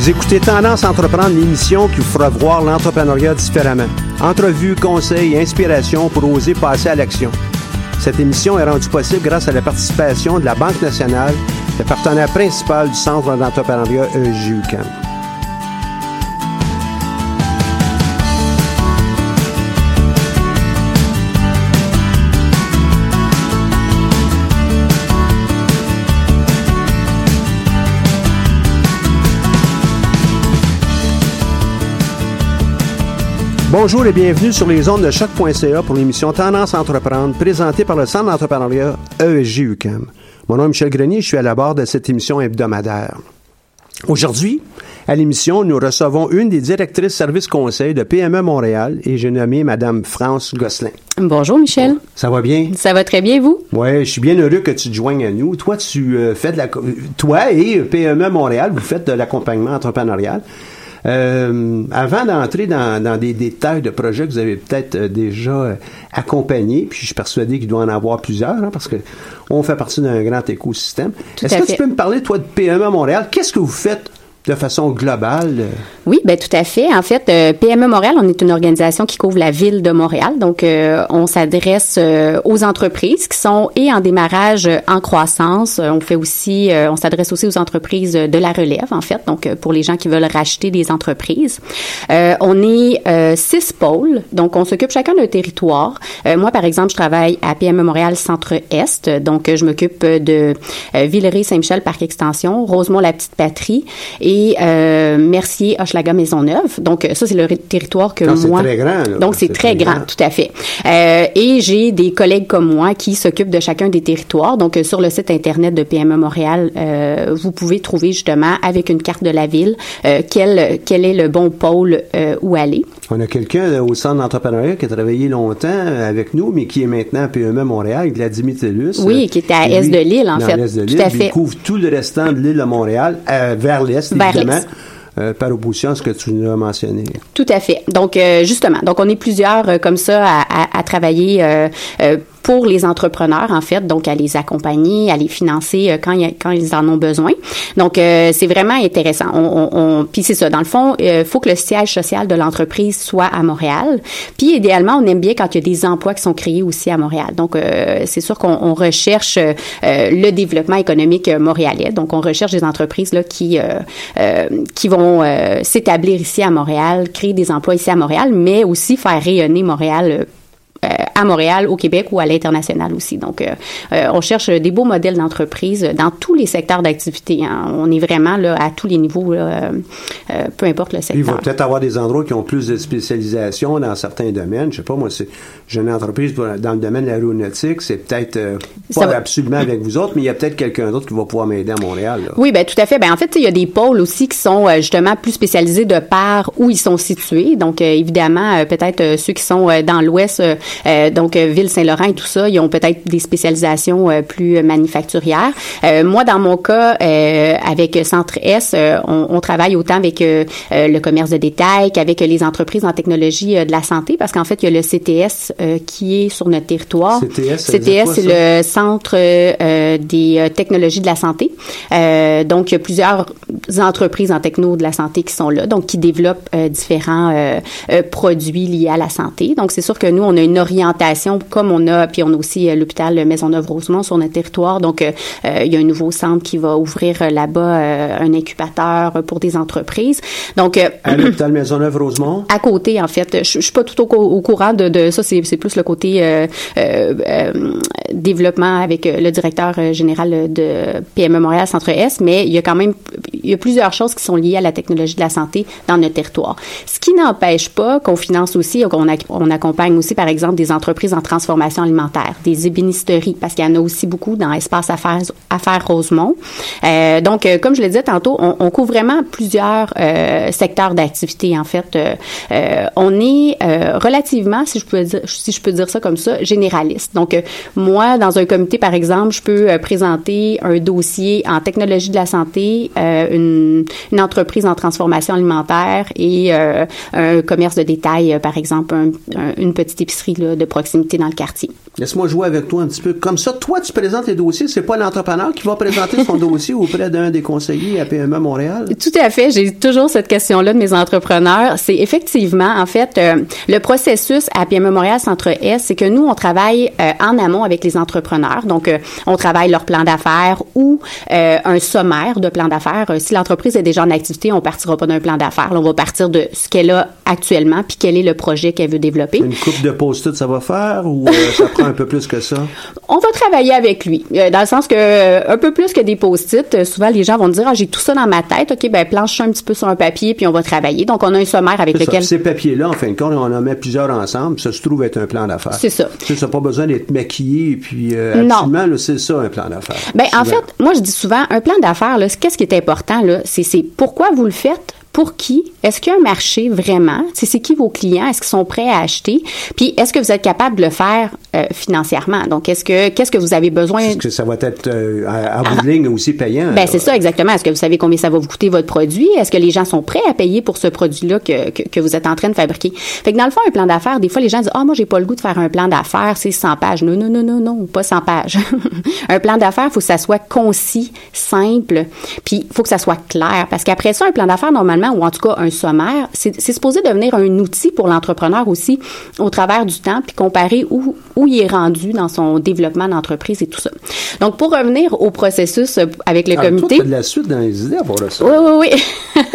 Vous écoutez Tendance à Entreprendre, l'émission qui vous fera voir l'entrepreneuriat différemment. Entrevues, conseils, inspiration pour oser passer à l'action. Cette émission est rendue possible grâce à la participation de la Banque nationale, le partenaire principal du Centre d'entrepreneuriat EJUCAM. Bonjour et bienvenue sur les ondes de choc.ca pour l'émission Tendance à entreprendre présentée par le Centre d'entrepreneuriat ESG UQAM. Mon nom est Michel Grenier, je suis à la barre de cette émission hebdomadaire. Aujourd'hui, à l'émission, nous recevons une des directrices service conseil de PME Montréal et j'ai nommé Madame France Gosselin. Bonjour Michel. Ça va bien? Ça va très bien, vous? Oui, je suis bien heureux que tu te joignes à nous. Toi, tu euh, fais de la... Toi et PME Montréal, vous faites de l'accompagnement entrepreneurial. Euh, avant d'entrer dans, dans, des détails de projets que vous avez peut-être euh, déjà euh, accompagnés, puis je suis persuadé qu'il doit en avoir plusieurs, hein, parce que on fait partie d'un grand écosystème. Est-ce que fait. tu peux me parler, toi, de PME Montréal? Qu'est-ce que vous faites de façon globale? Oui, ben tout à fait. En fait, euh, PME Montréal, on est une organisation qui couvre la ville de Montréal. Donc, euh, on s'adresse euh, aux entreprises qui sont et en démarrage euh, en croissance. Euh, On fait aussi, euh, on s'adresse aussi aux entreprises de la relève, en fait. Donc, pour les gens qui veulent racheter des entreprises. On est six pôles. Donc, on s'occupe chacun d'un territoire. Moi, par exemple, je travaille à PME Montréal Centre-Est. Donc, je m'occupe de euh, Villeray-Saint-Michel Parc Extension, Rosemont-la-Petite-Patrie et euh, Mercier, Hochelaga, Maisonneuve. Donc, euh, ça, c'est le territoire que Non, c'est moi... très grand, là. Donc, c'est très, grand, tout à fait. Euh, et j'ai des collègues comme moi qui s'occupent de chacun des territoires. Donc, euh, sur le site Internet de PME Montréal, euh, vous pouvez trouver justement, avec une carte de la ville, euh, quel, quel est le bon pôle où aller. On a quelqu'un au centre d'entrepreneuriat qui a travaillé longtemps avec nous, mais qui est maintenant à PME Montréal, Vladimir Tellus. Oui, qui était à est lui, de l'île, en fait. l'est de Tout à fait. Il couvre tout le restant de l'île de Montréal, vers l'est, évidemment. Euh, par opposition à ce que tu nous as mentionné. Tout à fait. Donc, euh, justement, donc on est plusieurs euh, comme ça à, à- à travailler pour les entrepreneurs, en fait, donc à les accompagner, à les financer euh, quand, ils en ont besoin. Donc, euh, c'est vraiment intéressant. On, on, on- puis c'est ça, dans le fond, il faut que le siège social de l'entreprise soit à Montréal. Puis, idéalement, on aime bien quand il y a des emplois qui sont créés aussi à Montréal. Donc, euh, c'est sûr qu'on on recherche euh, euh, le développement économique euh, montréalais. Donc, on recherche des entreprises là, qui, euh, euh, qui vont euh, s'établir ici à Montréal, créer des emplois ici à Montréal, mais aussi faire rayonner Montréal euh, euh, à Montréal, au Québec ou à l'international aussi. Donc, euh, euh, on cherche des beaux modèles d'entreprise dans tous les secteurs d'activité. hein. On est vraiment là à tous les niveaux, là, euh, euh, peu importe le Puis il va secteur. peut-être avoir des endroits qui ont plus de spécialisation dans certains domaines. Je sais pas, moi, c'est j'ai une entreprise dans le domaine de l'aéronautique, c'est peut-être euh, pas va- absolument avec vous autres, mais il y a peut-être quelqu'un d'autre qui va pouvoir m'aider à Montréal. là. Oui, ben tout à fait. Ben en fait, il y a des pôles aussi qui sont euh, justement plus spécialisés de par où ils sont situés. Donc euh, évidemment, euh, peut-être euh, ceux qui sont euh, dans l'ouest euh, euh, donc Ville Saint-Laurent et tout ça, ils ont peut-être des spécialisations plus manufacturières. moi, dans mon cas, avec Centre S, on, on, travaille autant avec le commerce de détail qu'avec les entreprises en technologie de la santé, parce qu'en fait, il y a le CTS qui est sur notre territoire. CTS, CTS, c'est le Centre des technologies de la santé. donc, il y a plusieurs entreprises en techno de la santé qui sont là, donc qui développent euh, différents euh, euh, produits liés à la santé. Donc c'est sûr que nous on a une orientation comme on a, puis on a aussi l'hôpital Maisonneuve-Rosemont sur notre territoire. Donc il y a un nouveau centre qui va ouvrir là-bas un incubateur pour des entreprises. Donc à l'hôpital Maisonneuve-Rosemont? À côté en fait, je, je suis pas tout au, courant de, de ça. C'est plus le côté développement avec le directeur général de PME Montréal Centre S, mais il y a quand même il y a plusieurs choses qui sont liées à la technologie de la santé dans notre territoire. Ce qui n'empêche pas qu'on finance aussi, qu'on on accompagne aussi, par exemple, des entreprises en transformation alimentaire, des ébénisteries, parce qu'il y en a aussi beaucoup dans Espace Affaires, Rosemont. Euh, donc, euh, comme je le disais tantôt, on, on couvre vraiment plusieurs euh, secteurs d'activité. En fait, euh, euh, on est relativement, si je peux dire, si je peux dire ça comme ça, généraliste. Donc, moi, dans un comité, par exemple, je peux présenter un dossier en technologie de la santé, une, une entreprise en transformation alimentaire et euh, un commerce de détail, euh, par exemple, une petite épicerie de proximité dans le quartier. Laisse-moi jouer avec toi un petit peu. Comme ça, toi, tu présentes les dossiers. C'est pas l'entrepreneur qui va présenter son dossier auprès d'un des conseillers à PME Montréal? Tout à fait. J'ai toujours cette question-là de mes entrepreneurs. C'est effectivement, en fait, euh, le processus à PME Montréal Centre S, c'est que nous, on travaille en amont avec les entrepreneurs. Donc, on travaille leur plan d'affaires ou un sommaire de plan d'affaires. si l'entreprise est déjà en activité, on partira pas d'un plan d'affaires. On va partir de ce qu'elle a actuellement, puis quel est le projet qu'elle veut développer. Une coupe de ça va faire ou euh, ça prend un peu plus que ça? On va travailler avec lui, euh, dans le sens que euh, un peu plus que des post-it, souvent les gens vont dire ah j'ai tout ça dans ma tête, ok ben planche un petit peu sur un papier puis on va travailler. Donc on a un sommaire avec lequel ces papiers-là, en fin de compte, on en met plusieurs ensemble, ça se trouve être un plan d'affaires. C'est ça. Ça n'a pas besoin d'être maquillé puis non. c'est ça un plan d'affaires. Ben en fait, moi je dis souvent un plan d'affaires qu'est-ce qui est important là, c'est pourquoi vous le faites? Pour qui? Est-ce qu'il y a un marché vraiment? C'est qui vos clients? Est-ce qu'ils sont prêts à acheter? Puis est-ce que vous êtes capable de le faire euh, financièrement? Donc, est-ce que qu'est-ce que vous avez besoin? Est-ce que ça va être euh, à, bout de ligne aussi payant? Ben c'est ça exactement. Est-ce que vous savez combien ça va vous coûter votre produit? Est-ce que les gens sont prêts à payer pour ce produit-là que, que, vous êtes en train de fabriquer? Fait que dans le fond, un plan d'affaires, des fois les gens disent ah moi j'ai pas le goût de faire un plan d'affaires, c'est 100 pages. Non non non non non, pas 100 pages. un plan d'affaires, il faut que ça soit concis, simple, puis il faut que ça soit clair parce qu'après ça un plan d'affaires normalement ou en tout cas un sommaire, c'est supposé devenir un outil pour l'entrepreneur aussi au travers du temps, puis comparer où, où il est rendu dans son développement d'entreprise et tout ça. Donc, pour revenir au processus euh, avec le ah, comité... Toi, de la suite dans les idées pour ça. Oui, oui, oui.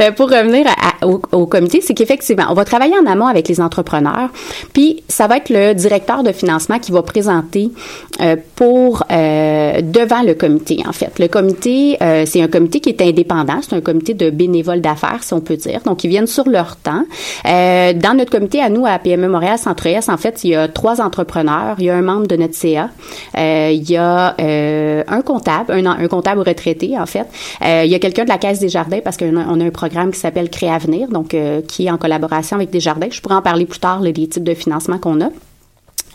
Euh, pour revenir au, comité, c'est qu'effectivement, on va travailler en amont avec les entrepreneurs, puis ça va être le directeur de financement qui va présenter euh, pour devant le comité, en fait. Le comité, c'est un comité qui est indépendant, c'est un comité de bénévoles d'affaires, si on peut dire. Donc, ils viennent sur leur temps. Euh, dans notre comité, à nous, à PME Montréal Centre-Est, en fait, il y a trois entrepreneurs. Il y a un membre de notre CA. Euh, il y a euh, un comptable, un, comptable retraité, en fait. il y a quelqu'un de la Caisse des Jardins parce qu'on a, un programme qui s'appelle Créavenir, donc qui est en collaboration avec des jardins. Je pourrais en parler plus tard, les types de financement qu'on a.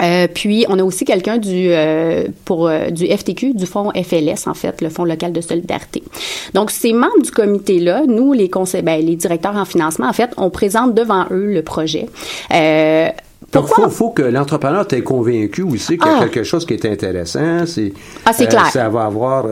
Euh, puis on a aussi quelqu'un du euh, pour euh, du FTQ, du fonds FLS en fait, le fonds local de solidarité. Donc ces membres du comité là, nous les conseils, ben, les directeurs en financement en fait, on présente devant eux le projet. Pourquoi? Donc, faut, faut que l'entrepreneur t'ait convaincu aussi qu'il y a ah. quelque chose qui est intéressant. C'est, ah, c'est clair. Ça va avoir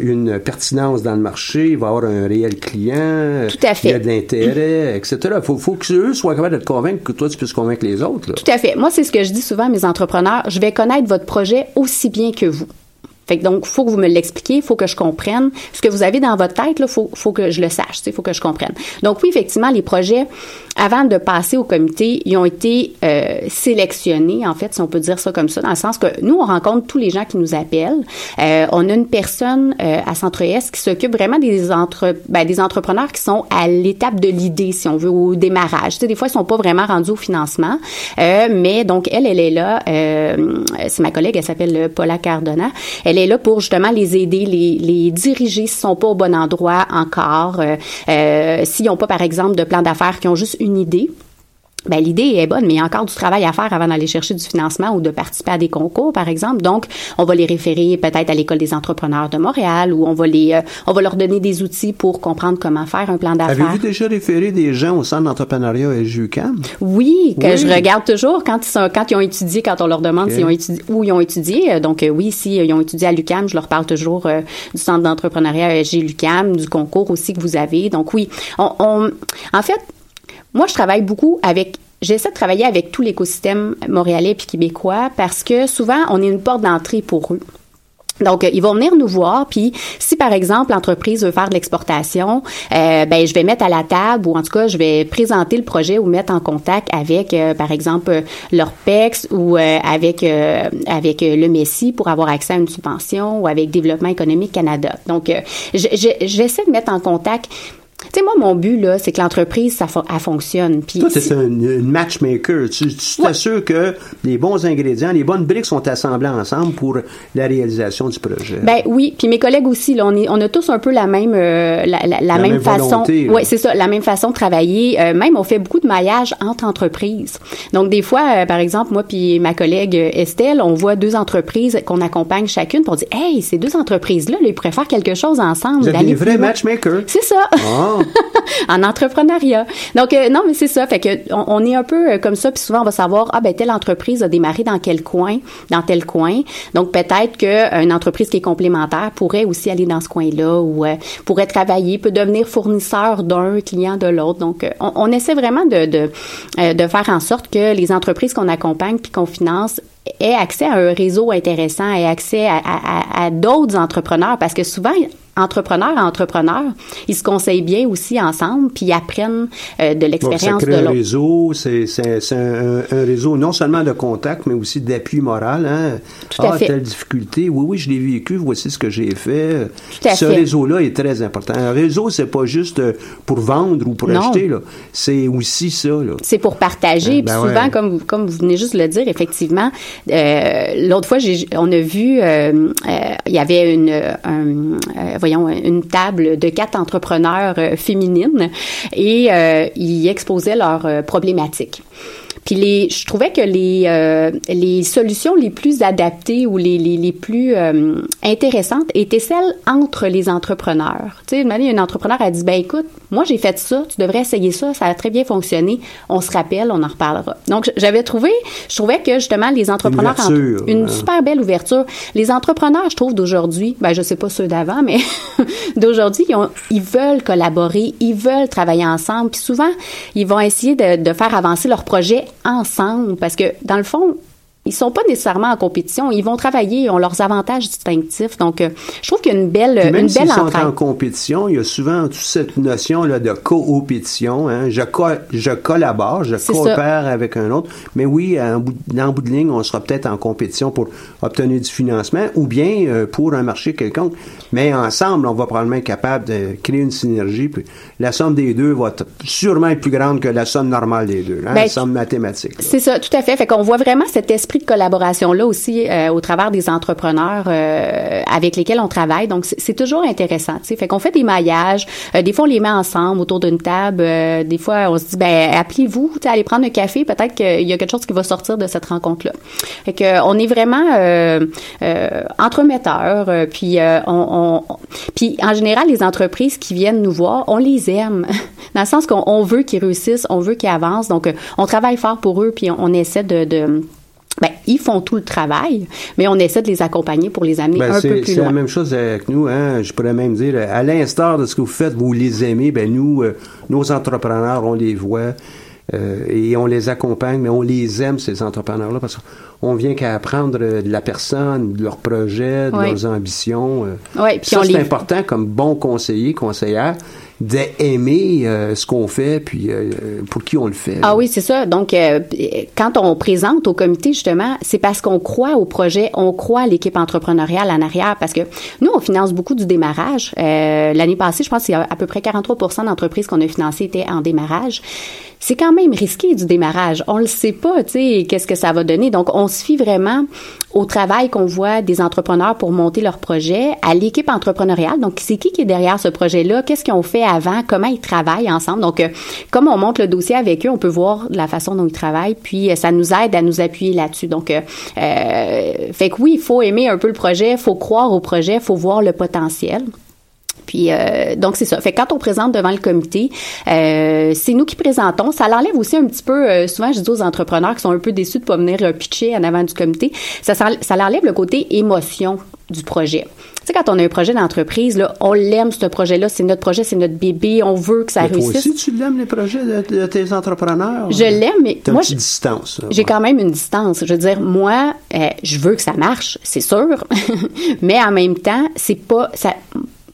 une pertinence dans le marché, il va avoir un réel client. Tout à fait. Il y a de l'intérêt, etc. Il faut, faut que eux soient capables de te convaincre que toi, tu puisses convaincre les autres. Là. Tout à fait. Moi, c'est ce que je dis souvent à mes entrepreneurs. Je vais connaître votre projet aussi bien que vous. Fait que donc, faut que vous me l'expliquiez, faut que je comprenne. Ce que vous avez dans votre tête, là, faut, faut que je le sache, il faut que je comprenne. Donc oui, effectivement, les projets, avant de passer au comité, ils ont été euh, sélectionnés, en fait, si on peut dire ça comme ça, dans le sens que nous, on rencontre tous les gens qui nous appellent. Euh, on a une personne euh, à Centre-Est qui s'occupe vraiment des entre, ben, des entrepreneurs qui sont à l'étape de l'idée, si on veut, au démarrage. Tu sais, des fois, ils sont pas vraiment rendus au financement, mais donc elle, elle est là. c'est ma collègue, elle s'appelle Paula Cardona. Est là pour justement les aider, les, les diriger s'ils sont pas au bon endroit encore, euh, euh, s'ils n'ont pas par exemple de plan d'affaires, qui ont juste une idée ben, l'idée est bonne, mais il y a encore du travail à faire avant d'aller chercher du financement ou de participer à des concours, par exemple. Donc, on va les référer peut-être à l'école des entrepreneurs de Montréal ou on va les, euh, on va leur donner des outils pour comprendre comment faire un plan d'affaires. Avez-vous déjà référé des gens au centre d'entrepreneuriat et JUCAM? Oui, que je regarde toujours quand ils sont, quand ils ont étudié, quand on leur demande s'ils ont étudié, où ils ont étudié. Donc, euh, oui, si ils ont étudié à l'UCAM, je leur parle toujours euh, du centre d'entrepreneuriat ESG l'UCAM, du concours aussi que vous avez. Donc, oui, on, on en fait, moi, je travaille beaucoup avec j'essaie de travailler avec tout l'écosystème montréalais et québécois parce que souvent, on est une porte d'entrée pour eux. Donc, ils vont venir nous voir, puis si par exemple l'entreprise veut faire de l'exportation, euh, ben je vais mettre à la table ou en tout cas je vais présenter le projet ou mettre en contact avec euh, par exemple leur ou euh, avec avec le Messi pour avoir accès à une subvention ou avec Développement économique Canada. Donc, j'essaie de mettre en contact tu sais, moi, mon but, là, c'est que l'entreprise, ça elle fonctionne. Puis Toi, c'est un, matchmaker. Tu, tu t'assures que les bons ingrédients, les bonnes briques sont assemblées ensemble pour la réalisation du projet. Ben oui. Puis mes collègues aussi, là, on, est, on a tous un peu la même, euh, la, la, même, façon. Oui, c'est ça, la même façon de travailler. Euh, même, on fait beaucoup de maillage entre entreprises. Donc, des fois, euh, par exemple, moi puis ma collègue Estelle, on voit deux entreprises qu'on accompagne chacune pour dire, hey, ces deux entreprises-là, ils pourraient faire quelque chose ensemble. Vous êtes des vrais matchmakers. C'est ça. En entrepreneuriat. Donc euh, non, mais c'est ça. Fait que on, est un peu euh, comme ça, puis souvent on va savoir ah ben telle entreprise a démarré dans quel coin, dans tel coin. Donc peut-être qu'une entreprise qui est complémentaire pourrait aussi aller dans ce coin-là ou euh, pourrait travailler, peut devenir fournisseur d'un client de l'autre. Donc on, essaie vraiment de, faire en sorte que les entreprises qu'on accompagne puis qu'on finance aient accès à un réseau intéressant, aient accès à d'autres entrepreneurs parce que souvent entrepreneur à entrepreneur, ils se conseillent bien aussi ensemble, puis ils apprennent euh, de l'expérience de l'autre. un réseau, c'est un, un, réseau non seulement de contact, mais aussi d'appui moral. Hein? Tout à ah, fait. telle difficulté, oui, oui, je l'ai vécu, voici ce que j'ai fait. Tout à ce réseau-là est très important. Un réseau, c'est pas juste euh, pour vendre ou pour acheter, là. C'est aussi ça. C'est pour partager, ben puis souvent, comme, comme vous venez juste de le dire, effectivement, euh, l'autre fois, on a vu, il y avait une, un, voyons, une table de quatre entrepreneurs euh, féminines et euh, ils exposaient leurs euh, problématiques. Puis les, je trouvais que les, euh, les solutions les plus adaptées ou les, les, les plus euh, intéressantes étaient celles entre les entrepreneurs. Tu sais, une une entrepreneur a dit, ben écoute, moi j'ai fait ça, tu devrais essayer ça, ça a très bien fonctionné, on se rappelle, on en reparlera. Donc j'avais trouvé, je trouvais que justement les entrepreneurs, une, une super belle ouverture. Les entrepreneurs, je trouve d'aujourd'hui, ben je sais pas ceux d'avant, mais d'aujourd'hui, ils, ils veulent collaborer, ils veulent travailler ensemble, puis souvent ils vont essayer de, de faire avancer leur projet ensemble parce que dans le fond, ils sont pas nécessairement en compétition, ils vont travailler, ils ont leurs avantages distinctifs. Donc, euh, je trouve qu'il y a une belle, même une belle sont en compétition, il y a souvent toute cette notion là de coopétition. Hein. Je, je collabore, je coopère avec un autre. Mais oui, en bout, en bout de ligne, on sera peut-être en compétition pour obtenir du financement ou bien euh, pour un marché quelconque. Mais ensemble, on va probablement être capable de créer une synergie. Puis la somme des deux va sûrement être plus grande que la somme normale des deux, hein, ben, la somme mathématique. C'est ça, tout à fait. Fait qu'on voit vraiment cet esprit de collaboration-là aussi euh, au travers des entrepreneurs euh, avec lesquels on travaille. Donc, c'est toujours intéressant. sais. Fait qu'on fait des maillages. Euh, des fois, on les met ensemble autour d'une table. des fois, on se dit, ben, appelez-vous, allez prendre un café. Peut-être qu'il y a quelque chose qui va sortir de cette rencontre-là. Fait que, on est vraiment entremetteurs. puis, on, puis, en général, les entreprises qui viennent nous voir, on les aime. Dans le sens qu'on veut qu'ils réussissent, on veut qu'ils avancent. Donc, on travaille fort pour eux, puis on, essaie de, de ben, ils font tout le travail, mais on essaie de les accompagner pour les amener ben, un peu plus loin. C'est la même chose avec nous. Hein? Je pourrais même dire, à l'instar de ce que vous faites, vous les aimez, ben nous, euh, nos entrepreneurs, on les voit euh, et on les accompagne, mais on les aime, ces entrepreneurs-là, parce qu'on vient qu'à apprendre de la personne, de leurs projets, de leurs ambitions. Euh. Oui, puis ça, c'est important comme bon conseiller, conseillère d'aimer euh, ce qu'on fait, puis euh, pour qui on le fait. Ah oui, c'est ça. Donc, euh, quand on présente au comité, justement, c'est parce qu'on croit au projet, on croit à l'équipe entrepreneuriale en arrière, parce que nous, on finance beaucoup du démarrage. L'année passée, je pense qu'il y a à peu près 43% d'entreprises qu'on a financées étaient en démarrage c'est quand même risqué du démarrage. On le sait pas, tu sais, qu'est-ce que ça va donner. Donc, on se fie vraiment au travail qu'on voit des entrepreneurs pour monter leur projet, à l'équipe entrepreneuriale. Donc, c'est qui qui est derrière ce projet-là? Qu'est-ce qu'ils ont fait l'avant comment ils travaillent ensemble? Donc, euh, comme on monte le dossier avec eux, on peut voir la façon dont ils travaillent, puis euh, ça nous aide à nous appuyer là-dessus. Donc, euh, fait que oui, il faut aimer un peu le projet, il faut croire au projet, il faut voir le potentiel. Puis donc c'est ça. Fait que quand on présente devant le comité, c'est nous qui présentons. Ça l'enlève aussi un petit peu. souvent, je dis aux entrepreneurs qui sont un peu déçus de pas venir pitcher en avant du comité. Ça, ça, ça enlève le côté émotion du projet. Tu sais, quand on a un projet d'entreprise, là, on l'aime, ce projet-là, c'est notre projet, c'est notre bébé, on veut que ça mais réussisse. Toi aussi, tu l'aimes, les projets de, tes entrepreneurs? Je l'aime, mais T'as moi... une distance. J'ai quand même une distance. Je veux dire, moi, euh, je veux que ça marche, c'est sûr, mais en même temps, c'est pas... ça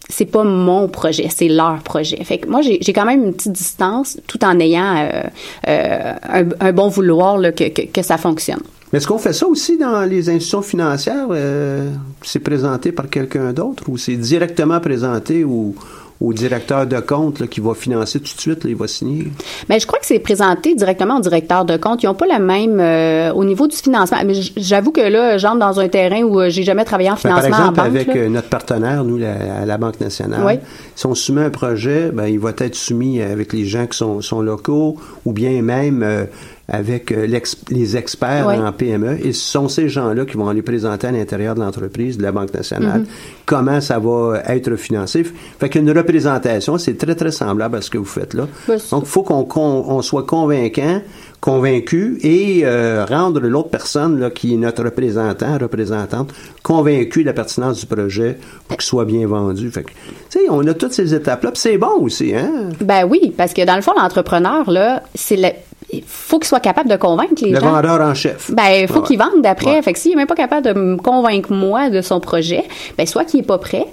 c'est pas mon projet, c'est leur projet. Fait que moi, j'ai quand même une petite distance tout en ayant euh, euh, un, bon vouloir là, que, que, que ça fonctionne. Mais est-ce qu'on fait ça aussi dans les institutions financières? Euh, c'est présenté par quelqu'un d'autre ou c'est directement présenté ou au directeur de compte qui va financer tout de suite, il va signer? Mais ben, je crois que c'est présenté directement au directeur de compte. Ils n'ont pas le même euh, au niveau du financement. Mais j'avoue que là, j'entre dans un terrain où euh, j'ai jamais travaillé en ben, financement par exemple, en banque, avec notre partenaire, nous, la, la Banque nationale, si on soumet un projet, ben, il va être soumis avec les gens qui sont, sont locaux ou bien même avec euh, les experts en PME et ce sont ces gens-là qui vont aller présenter à l'intérieur de l'entreprise, de la Banque nationale, mm-hmm. comment ça va être financé. Fait qu'une représentation, c'est très, très semblable à ce que vous faites là. Donc, il faut qu'on soit convaincant, convaincu et euh, rendre l'autre personne là, qui est notre représentant, représentante, convaincu de la pertinence du projet pour qu'il soit bien vendu. Fait que, tu sais, on a toutes ces étapes-là, c'est bon aussi, hein? Ben oui, parce que dans le fond, l'entrepreneur, là, c'est le il faut qu'il soit capable de convaincre les gens. Le vendeur en chef. Ben, il faut qu'il vende d'après. Fait que s'il n'est même pas capable de me convaincre moi de son projet, ben, soit qu'il n'est pas prêt,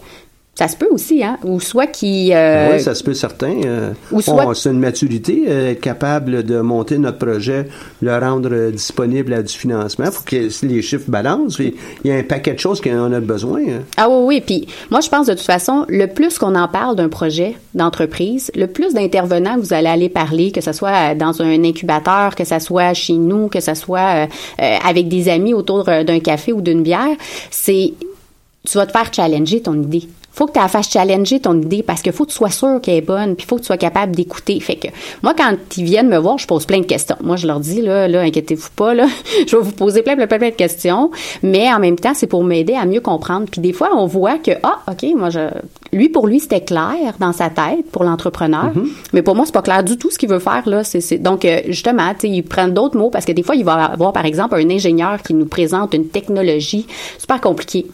ça se peut aussi, hein? Ou soit qui. Euh, oui, ça se peut certain. Euh, ou soit. c'est une maturité, euh, être capable de monter notre projet, le rendre disponible à du financement. Il faut que les chiffres balancent. Il y a un paquet de choses qu'on a besoin. Hein. Ah oui, oui. Puis moi, je pense de toute façon, le plus qu'on en parle d'un projet d'entreprise, le plus d'intervenants que vous allez aller parler, que ce soit dans un incubateur, que ce soit chez nous, que ce soit avec des amis autour d'un café ou d'une bière, c'est tu vas te faire challenger ton idée faut que tu la fasses challenger ton idée parce qu'il faut que tu sois sûr qu'elle est bonne, puis faut que tu sois capable d'écouter. Fait que moi, quand ils viennent me voir, je pose plein de questions. Moi, je leur dis, là, là, inquiétez-vous pas, là, je vais vous poser plein, plein, plein, de questions, mais en même temps, c'est pour m'aider à mieux comprendre. Puis des fois, on voit que, ah, OK, moi, je, lui, pour lui, c'était clair dans sa tête, pour l'entrepreneur, mm-hmm. mais pour moi, c'est pas clair du tout ce qu'il veut faire, là. C'est, donc, euh, justement, tu sais, ils prennent d'autres mots parce que des fois, il va avoir, par exemple, un ingénieur qui nous présente une technologie super compliquée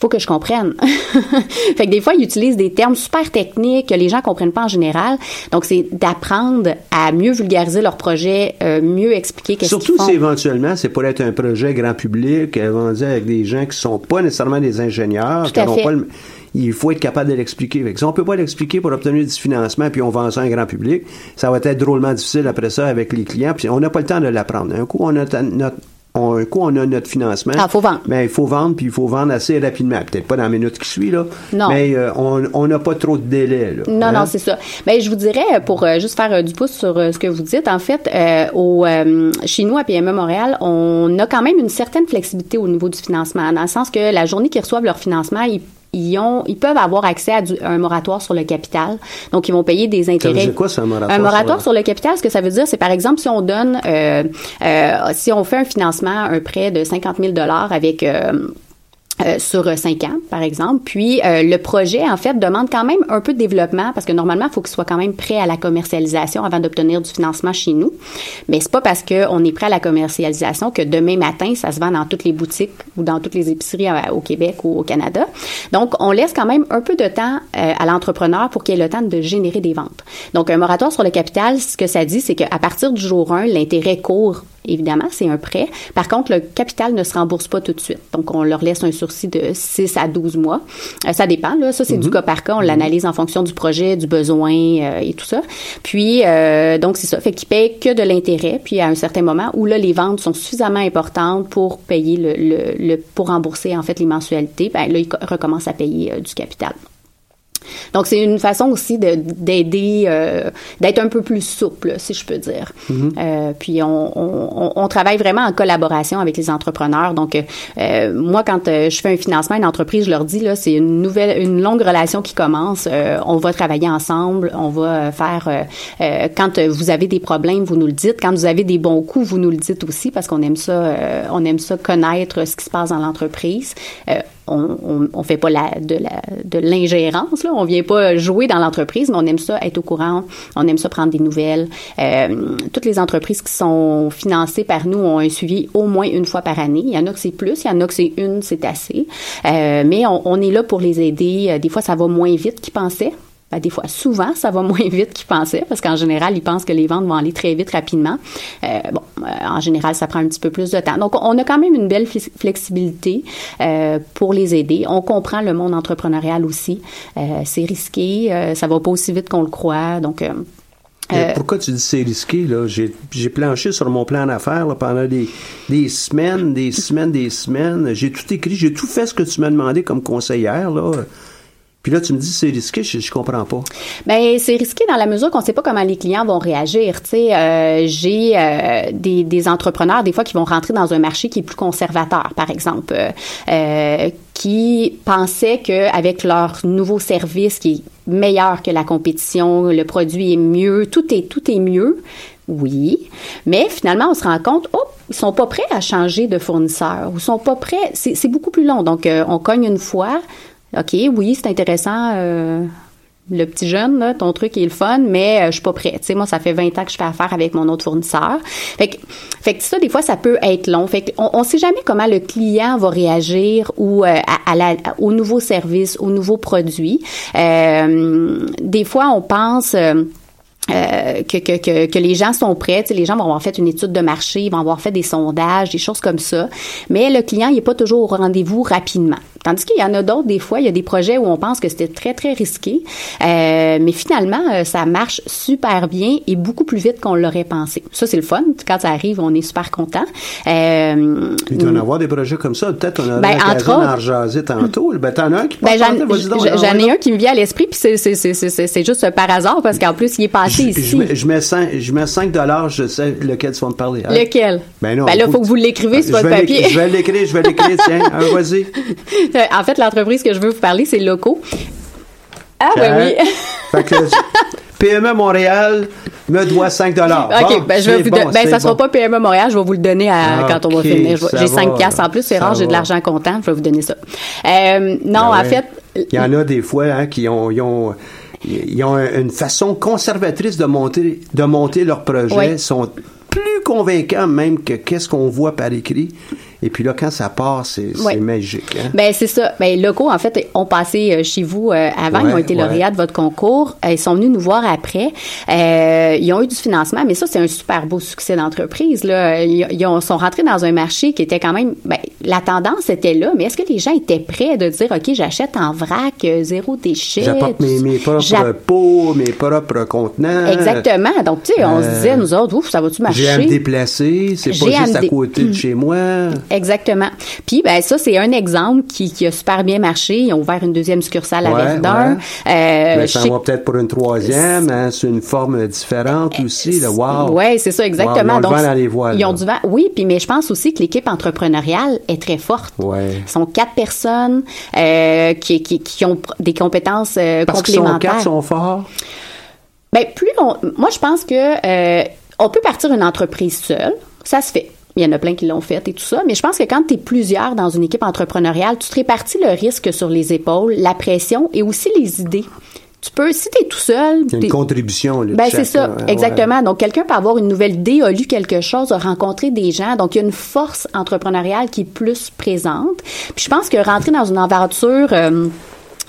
faut que je comprenne. fait que des fois, ils utilisent des termes super techniques que les gens comprennent pas en général. Donc, c'est d'apprendre à mieux vulgariser leur projet, euh, mieux expliquer qu'est-ce qu'ils font. Surtout si éventuellement, c'est pour être un projet grand public, euh, vendu avec des gens qui sont pas nécessairement des ingénieurs, qui n'ont pas le il faut être capable de l'expliquer. Si on peut pas l'expliquer pour obtenir du financement, puis on vend ça à un grand public, ça va être drôlement difficile après ça avec les clients, puis on n'a pas le temps de l'apprendre. Un coup, on a notre un coup, on a notre financement. Ah, faut vendre. Mais il faut vendre, puis il faut vendre assez rapidement. Peut-être pas dans la minute qui suit, là. Non. Mais euh, on n'a pas trop de délai, là. Non, non, hein? c'est ça. Mais je vous dirais, pour euh, juste faire euh, du pouce sur ce que vous dites, en fait, au, chez nous, à PME Montréal, on a quand même une certaine flexibilité au niveau du financement, dans le sens que la journée qu'ils reçoivent leur financement, ils ils, ont, ils peuvent avoir accès à, un moratoire sur le capital. Donc, ils vont payer des intérêts. C'est quoi, ça, un moratoire? Un moratoire sur, le capital, ce que ça veut dire, c'est par exemple, si on donne, euh, euh, si on fait un financement, un prêt de 50 000 avec euh, euh, sur euh, cinq ans, par exemple. Puis euh, le projet, en fait, demande quand même un peu de développement parce que normalement, il faut qu'il soit quand même prêt à la commercialisation avant d'obtenir du financement chez nous. Mais c'est pas parce qu'on est prêt à la commercialisation que demain matin, ça se vend dans toutes les boutiques ou dans toutes les épiceries au Québec ou au Canada. Donc, on laisse quand même un peu de temps à l'entrepreneur pour qu'il ait le temps de générer des ventes. Donc, un moratoire sur le capital, ce que ça dit, c'est qu'à partir du jour 1, l'intérêt court évidemment, c'est un prêt. Par contre, le capital ne se rembourse pas tout de suite. Donc, on leur laisse un sursis de 6 à 12 mois. Euh, ça dépend, là. Ça, c'est du mhm. cas par cas. On l'analyse en fonction du projet, du besoin euh, et tout ça. Puis, euh, donc, c'est ça. Fait qu'ils payent que de l'intérêt. Puis, à un certain moment où, là, les ventes sont suffisamment importantes pour payer le, le, pour rembourser, en fait, les mensualités, ben là, ils recommencent à payer du capital. Donc, c'est une façon aussi d'aider, euh, d'être un peu plus souple, si je peux dire. Mm-hmm. Euh, puis, on, on, on, travaille vraiment en collaboration avec les entrepreneurs. Donc, euh, moi, quand je fais un financement à une entreprise, je leur dis, là, c'est une nouvelle, une longue relation qui commence. on va travailler ensemble. On va faire, quand vous avez des problèmes, vous nous le dites. Quand vous avez des bons coups, vous nous le dites aussi parce qu'on aime ça, on aime ça connaître ce qui se passe dans l'entreprise on, on, fait pas la, de la, de l'ingérence, là. On vient pas jouer dans l'entreprise, mais on aime ça être au courant. On aime ça prendre des nouvelles. Euh, toutes les entreprises qui sont financées par nous ont un suivi au moins une fois par année. Il y en a que c'est plus, il y en a que c'est une, c'est assez. Euh, mais on, on, est là pour les aider. Euh, des fois, ça va moins vite qu'ils pensaient. Ben, des fois, souvent, ça va moins vite qu'ils pensaient, parce qu'en général, ils pensent que les ventes vont aller très vite, rapidement. Euh, bon, euh, en général, ça prend un petit peu plus de temps. Donc, on a quand même une belle flexibilité euh, pour les aider. On comprend le monde entrepreneurial aussi. Euh, c'est risqué, euh, ça va pas aussi vite qu'on le croit. Donc, euh, pourquoi tu dis c'est risqué? là? J'ai planché sur mon plan d'affaires pendant des, des semaines, des semaines, des semaines. J'ai tout écrit, j'ai tout fait ce que tu m'as demandé comme conseillère. Là. Puis là, tu me dis c'est risqué, je, je comprends pas. Ben c'est risqué dans la mesure qu'on ne sait pas comment les clients vont réagir. Tu sais, euh, j'ai euh, des, des, entrepreneurs des fois qui vont rentrer dans un marché qui est plus conservateur, par exemple, euh, qui pensaient qu'avec leur nouveau service qui est meilleur que la compétition, le produit est mieux, tout est tout est mieux. Oui, mais finalement, on se rend compte, oh, ils sont pas prêts à changer de fournisseur, ou sont pas prêts. C'est beaucoup plus long. Donc, on cogne une fois, OK, oui, c'est intéressant. Euh, le petit jeune, là, ton truc est le fun, mais euh, je suis pas prête. Tu sais, moi, ça fait 20 ans que je fais affaire avec mon autre fournisseur. Fait que, fait que ça, des fois, ça peut être long. Fait que on, on sait jamais comment le client va réagir ou euh, à, la, au nouveau service, au nouveau produit. des fois, on pense euh, que, que, que, que, les gens sont prêts. les gens vont avoir fait une étude de marché, ils vont avoir fait des sondages, des choses comme ça. Mais le client, il n'est pas toujours au rendez-vous rapidement. Tandis qu'il y en a d'autres, des fois, il y a des projets où on pense que c'était très, très risqué. Euh, mais finalement, euh, ça marche super bien et beaucoup plus vite qu'on l'aurait pensé. Ça, c'est le fun. Quand ça arrive, on est super content. Euh, il doit en avoir des projets comme ça. Peut-être on a ben, l'occasion d'en rejaser tantôt. Ben, t'en as un qui ben, J'en ai un qui me vient à l'esprit, puis c'est juste par hasard, parce qu'en plus, il est passé je, je, mets, 5, je mets 5 dollars, je sais lequel tu vas me parler. Hein? Lequel? Ben non. Ben là, il faut que vous l'écrivez sur votre papier. Je vais l'écrire, je vais l'écrire, tiens, hein, vas-y. En fait, l'entreprise que je veux vous parler, c'est Loco. Ah, ben oui. fait que, PME Montréal me doit 5 dollars. OK, ben je vais vous bon, ben ça sera pas PME Montréal, je vais vous le donner à, quand on va finir. J'ai 5 piastres en plus, c'est rare, j'ai de l'argent comptant, je vais vous donner ça. Euh, non, ben en fait, il y en a des fois hein, qui ont, ils ont ils ont une façon conservatrice de monter, de monter leur projet, sont plus convaincants même que qu'est-ce qu'on voit par écrit. Et puis là, quand ça passe, c'est magique. Hein? Ben c'est ça. Ben locaux, en fait, ont passé euh, chez vous euh, avant. ils ont été lauréats de votre concours. Euh, ils sont venus nous voir après. ils ont eu du financement, mais ça, c'est un super beau succès d'entreprise. Là, ils, ont, sont rentrés dans un marché qui était quand même. Ben, la tendance était là, mais est-ce que les gens étaient prêts de dire, ok, j'achète en vrac, zéro déchet. J'apporte mes, mes, propres pots, mes propres contenants. Exactement. Donc tu sais, on se disait nous autres, ouf, ça va-tu marcher? J'ai à me déplacer. C'est pas juste à côté de chez moi. Exactement. Puis ben ça c'est un exemple qui, qui, a super bien marché. Ils ont ouvert une deuxième succursale à Verdun. Ouais. Euh, ben, ça va peut-être pour une troisième. Hein, c'est une forme différente aussi. Là. Wow. Ouais, c'est ça exactement. Wow, ils ont Donc, dans les voiles, ils ont du vent. Oui, puis mais je pense aussi que l'équipe entrepreneuriale est très forte. Ouais. Ils sont quatre personnes euh, qui, qui, qui, ont des compétences euh, Parce complémentaires. Parce qu'ils sont quatre, sont forts? Ben plus on, moi je pense que euh, on peut partir une entreprise seule, ça se fait. Il y en a plein qui l'ont fait et tout ça. Mais je pense que quand tu es plusieurs dans une équipe entrepreneuriale, tu te répartis le risque sur les épaules, la pression et aussi les idées. Tu peux, si tu es tout seul. C'est une contribution. Là, ben, c'est ça, exactement. Donc, quelqu'un peut avoir une nouvelle idée, a lu quelque chose, a rencontré des gens. Donc, il y a une force entrepreneuriale qui est plus présente. Puis, je pense que rentrer dans une aventure. Euh,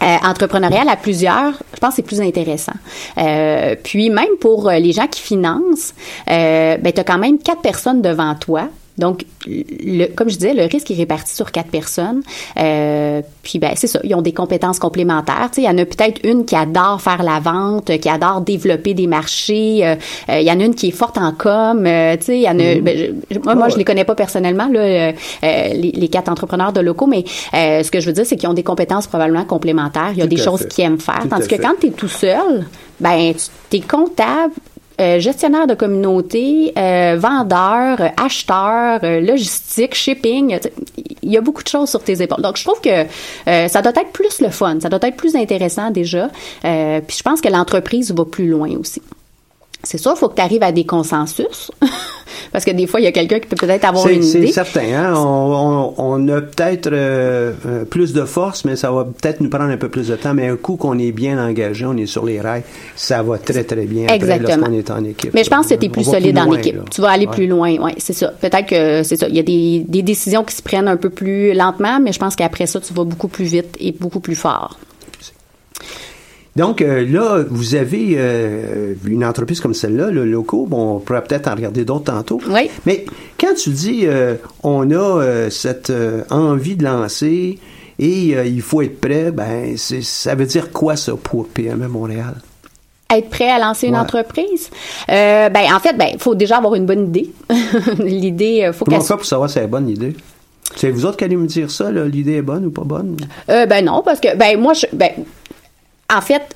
euh, entrepreneuriale à plusieurs, je pense que c'est plus intéressant. Euh, puis même pour les gens qui financent, euh, ben tu as quand même quatre personnes devant toi Donc, le, comme je disais, le risque est réparti sur quatre personnes. Euh, puis, ben, c'est ça. Ils ont des compétences complémentaires. Tu sais, il y en a peut-être une qui adore faire la vente, qui adore développer des marchés. Euh, euh, il y en a une qui est forte en com. tu sais, il y en a. Mhm. ben, je- moi, moi, je les connais pas personnellement là, euh, euh, les, les quatre entrepreneurs de locaux, mais euh, ce que je veux dire, c'est qu'ils ont des compétences probablement complémentaires. Il y a Tout des choses qu'ils aiment faire. Tout Tandis que quand tu es tout seul, ben, tu es comptable. Euh, gestionnaire de communauté, euh, vendeur, acheteur, euh, logistique, shipping, il y a beaucoup de choses sur tes épaules. Donc, je trouve que euh, ça doit être plus le fun, ça doit être plus intéressant déjà. Euh, puis je pense que l'entreprise va plus loin aussi. C'est sûr, il faut que tu arrives à des consensus. Parce que des fois, il y a quelqu'un qui peut peut-être avoir C'est une c'est idée. certain. Hein? On, on- on a peut-être euh, euh, plus de force, mais ça va peut-être nous prendre un peu plus de temps. Mais un coup qu'on est bien engagé, on est sur les rails, ça va très, très bien Exactement. lorsqu'on est en équipe. Mais je pense que tu es plus solide en loin, équipe. là. Tu vas aller Ouais. plus loin. Oui, c'est ça. Peut-être que c'est ça. Il y a des, des décisions qui se prennent un peu plus lentement, mais je pense qu'après ça, tu vas beaucoup plus vite et beaucoup plus fort. Donc euh, là, vous avez euh, une entreprise comme celle-là, le loco. Bon, on pourrait peut-être en regarder d'autres tantôt. Oui. Mais quand tu dis euh, on a cette envie de lancer et il faut être prêt, ben ça veut dire quoi ça pour PME Montréal? Être prêt à lancer une Ouais. entreprise? Ben, en fait, ben, il faut déjà avoir une bonne idée. L'idée, faut Comment fait pour savoir si c'est la bonne idée? C'est vous autres qui allez me dire ça, l'idée est bonne ou pas bonne? Ben non, parce que ben moi je ben en fait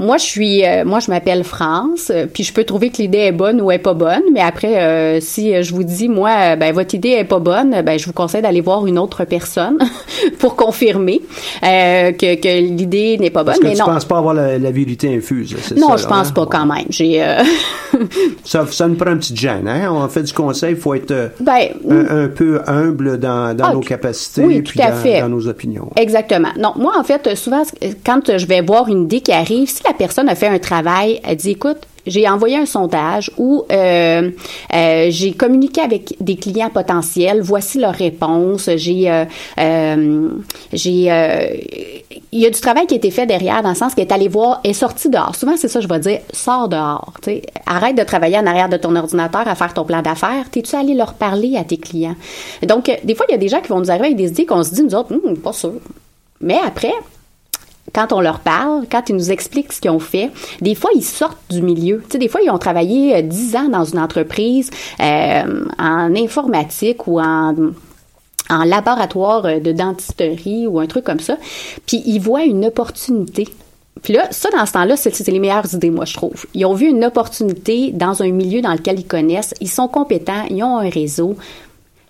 moi je suis euh, moi je m'appelle France, euh, puis je peux trouver que l'idée est bonne ou est pas bonne, mais après euh, si je vous dis moi ben votre idée est pas bonne, ben je vous conseille d'aller voir une autre personne pour confirmer que, que l'idée n'est pas bonne, Parce que mais tu non. penses pas avoir la, la vérité infuse, Non, ça, je pense hein? pas quand même. J'ai Ça, ça nous prend un petit gêne, hein? On fait du conseil, il faut être ben un, un peu humble dans, dans Ah, nos capacités oui, puis dans, dans nos opinions. Exactement. Non, moi, en fait, souvent, quand je vais voir une idée qui arrive, si personne a fait un travail, elle dit, écoute, j'ai envoyé un sondage ou euh, euh, j'ai communiqué avec des clients potentiels. Voici leurs réponses. J'ai, euh, euh, euh, il y a du travail qui a été fait derrière, dans le sens qu'elle est allée voir, est sortie dehors. Souvent, c'est ça, je vais dire, sors dehors. Arrête de travailler en arrière de ton ordinateur à faire ton plan d'affaires. T'es-tu allé leur parler à tes clients? Donc, des fois, il y a des gens qui vont nous arriver avec des idées qu'on se dit, nous autres, Hum, pas sûr. Mais après, quand on leur parle, quand ils nous expliquent ce qu'ils ont fait, des fois, ils sortent du milieu. Tu sais, des fois, ils ont travaillé euh, 10 ans dans une entreprise euh, en informatique ou en en laboratoire euh, de dentisterie ou un truc comme ça, puis ils voient une opportunité. Puis là, ça, dans ce temps-là, c'est les meilleures idées, moi, je trouve. Ils ont vu une opportunité dans un milieu dans lequel ils connaissent, ils sont compétents, ils ont un réseau.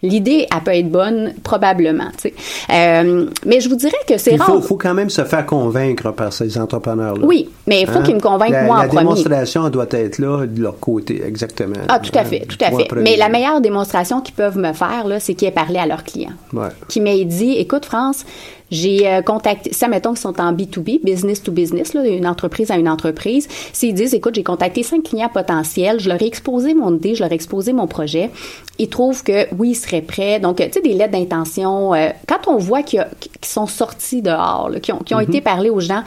L'idée, elle peut être bonne, probablement. tu sais. Euh, mais je vous dirais que c'est Il rare. faut, faut quand même se faire convaincre par ces entrepreneurs-là. Oui, mais il faut Hein? qu'ils me convainquent, la, moi, en la premier. démonstration elle doit être là de leur côté, exactement. Ah, tout à fait, Hein, tout à fait. premier. Mais la meilleure démonstration qu'ils peuvent me faire, c'est qu'ils aient parlé à leurs clients. Ouais. Qui m'aient dit, écoute, France, j'ai euh, contacté, ça, mettons qu'ils sont en B2B, business to business, là, une entreprise à une entreprise. S'ils disent, écoute, j'ai contacté cinq clients potentiels, je leur ai exposé mon idée, je leur ai exposé mon projet, ils trouvent que oui, ils seraient prêts. Donc, tu sais, des lettres d'intention, euh, quand on voit qu'ils sont sortis dehors, là, qui ont, qui ont été parlés aux gens,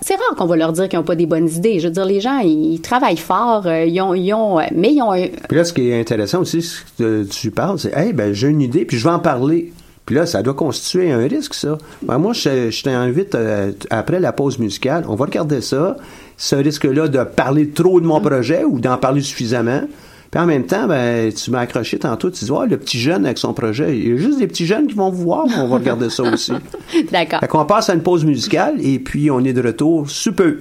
c'est rare qu'on va leur dire qu'ils n'ont pas des bonnes idées. Je veux dire, les gens, ils, travaillent fort, euh, ils ont, ils ont, euh, mais ils ont un, Puis là, ce qui est intéressant aussi, ce que tu parles, c'est, hey, ben, j'ai une idée, puis je vais en parler. Puis là, ça doit constituer un risque, ça. Ben, moi, je, je t'invite, euh, après la pause musicale, on va regarder ça. Ce risque-là de parler trop de mon projet ou d'en parler suffisamment. Puis en même temps, ben, tu m'as accroché tantôt, tu dis, oh, le petit jeune avec son projet, il y a juste des petits jeunes qui vont vous voir, on va regarder ça aussi. d'accord. Fait qu'on passe à une pause musicale et puis on est de retour sous peu.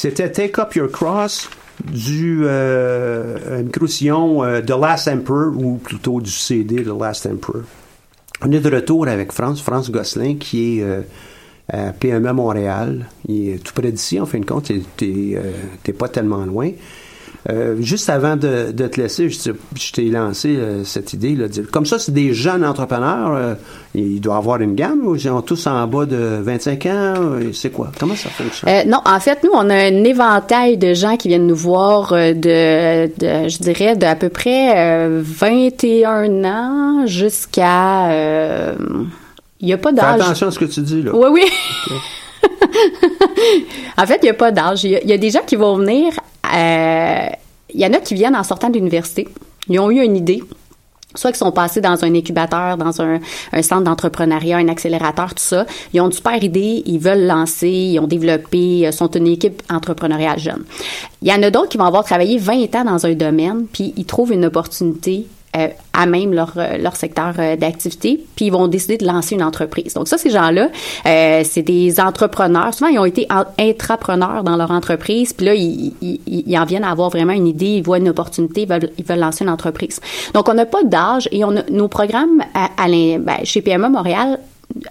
C'était Take Up Your Cross du euh, euh, The Last Emperor, ou plutôt du CD The Last Emperor. On est de retour avec France, France Gosselin, qui est euh, à PME Montréal. Il est tout près d'ici, en fin de compte. T'es euh, pas tellement loin. Euh, juste avant de, de te laisser, je, je t'ai lancé euh, cette idée. Là, de, comme ça, c'est des jeunes entrepreneurs. Euh, il doit avoir une gamme. Ou ils sont tous en bas de 25 ans. C'est quoi? Comment ça fonctionne? Non, en fait, nous, on a un éventail de gens qui viennent nous voir de, de je dirais, de à peu près euh, 21 ans jusqu'à... Il n'y a pas Fais d'âge. attention à ce que tu dis. Là. Oui, oui. en fait, il n'y a pas d'âge. Il y a- il y, a des gens qui vont venir. Euh, Il y en a qui viennent en sortant de l'université. Ils ont eu une idée. Soit qu'ils sont passés dans un incubateur, dans un, un centre d'entrepreneuriat, un accélérateur, tout ça. Ils ont une super idée, ils veulent lancer, ils ont développé, euh, sont une équipe entrepreneuriale jeune. Il y en a d'autres qui vont avoir travaillé 20 ans dans un domaine, puis ils trouvent une opportunité euh, à même leur, euh, leur secteur euh, d'activité, puis ils vont décider de lancer une entreprise. Donc ça, ces gens-là, euh, c'est des entrepreneurs. Souvent, ils ont été en- intrapreneurs dans leur entreprise, puis là, ils, ils, ils en viennent à avoir vraiment une idée, ils voient une opportunité, ils veulent, ils veulent lancer une entreprise. Donc, on n'a pas d'âge et on a nos programmes à, à l'in- ben, chez PME Montréal,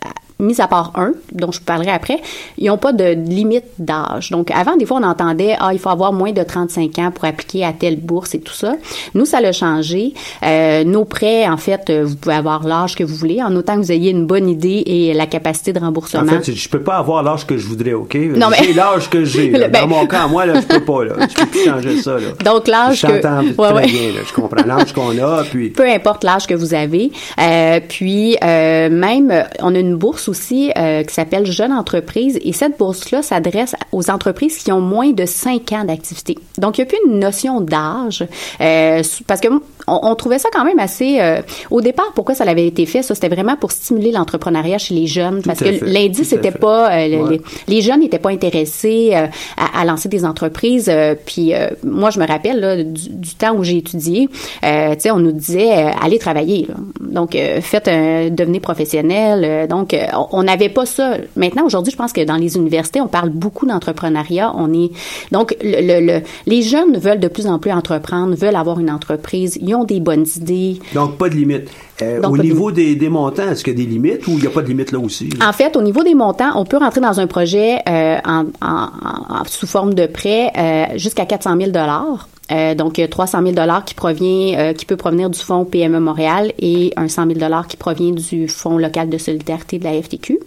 à- mis à part un, dont je vous parlerai après, ils n'ont pas de limite d'âge. Donc, avant, des fois, on entendait, ah, il faut avoir moins de 35 ans pour appliquer à telle bourse et tout ça. Nous, ça l'a changé. Euh, nos prêts, en fait, euh, vous pouvez avoir l'âge que vous voulez, en autant que vous ayez une bonne idée et la capacité de En remboursement. fait, je peux pas avoir l'âge que je voudrais, OK? Non, mais- J'ai l'âge que j'ai. ben- Dans mon cas, moi, là, je peux pas. Là. Je peux plus changer ça. Là. Donc, l'âge que... Ouais, très ouais. bien. Là. Je comprends l'âge qu'on a. Puis, peu importe l'âge que vous avez. Euh, puis euh, même, on a une bourse aussi euh, qui s'appelle Jeune Entreprise et cette bourse-là s'adresse aux entreprises qui ont moins de 5 ans d'activité. Donc, il n'y a plus une notion d'âge euh, parce que on, on trouvait ça quand même assez... euh, au départ, pourquoi ça avait été fait? Ça, c'était vraiment pour stimuler l'entrepreneuriat chez les jeunes parce que l'indice n'était pas... Ouais. les, les jeunes n'étaient pas intéressés à, à lancer des entreprises. puis moi, je me rappelle là, du, du temps où j'ai étudié, tu sais, on nous disait allez travailler. là. Donc, faites un, devenez professionnel. donc, on- n'avait pas ça. Maintenant, aujourd'hui, je pense que dans les universités, on parle beaucoup d'entrepreneuriat. On est donc le, le- le- les jeunes veulent de plus en plus entreprendre, veulent avoir une entreprise. Ils ont des bonnes idées. donc, pas de limite. Euh, Donc, au niveau des, des montants, est-ce qu'il y a des limites ou il n'y a pas de limite là aussi? là? En fait, au niveau des montants, on peut rentrer dans un projet euh, en, en- en- sous forme de prêt euh, jusqu'à 400 000 dollars. Euh, donc, il y a 300 000 dollars qui provient, euh, qui peut provenir du fonds PME Montréal et un 100 000 dollars qui provient du fonds local de solidarité de la FTQ.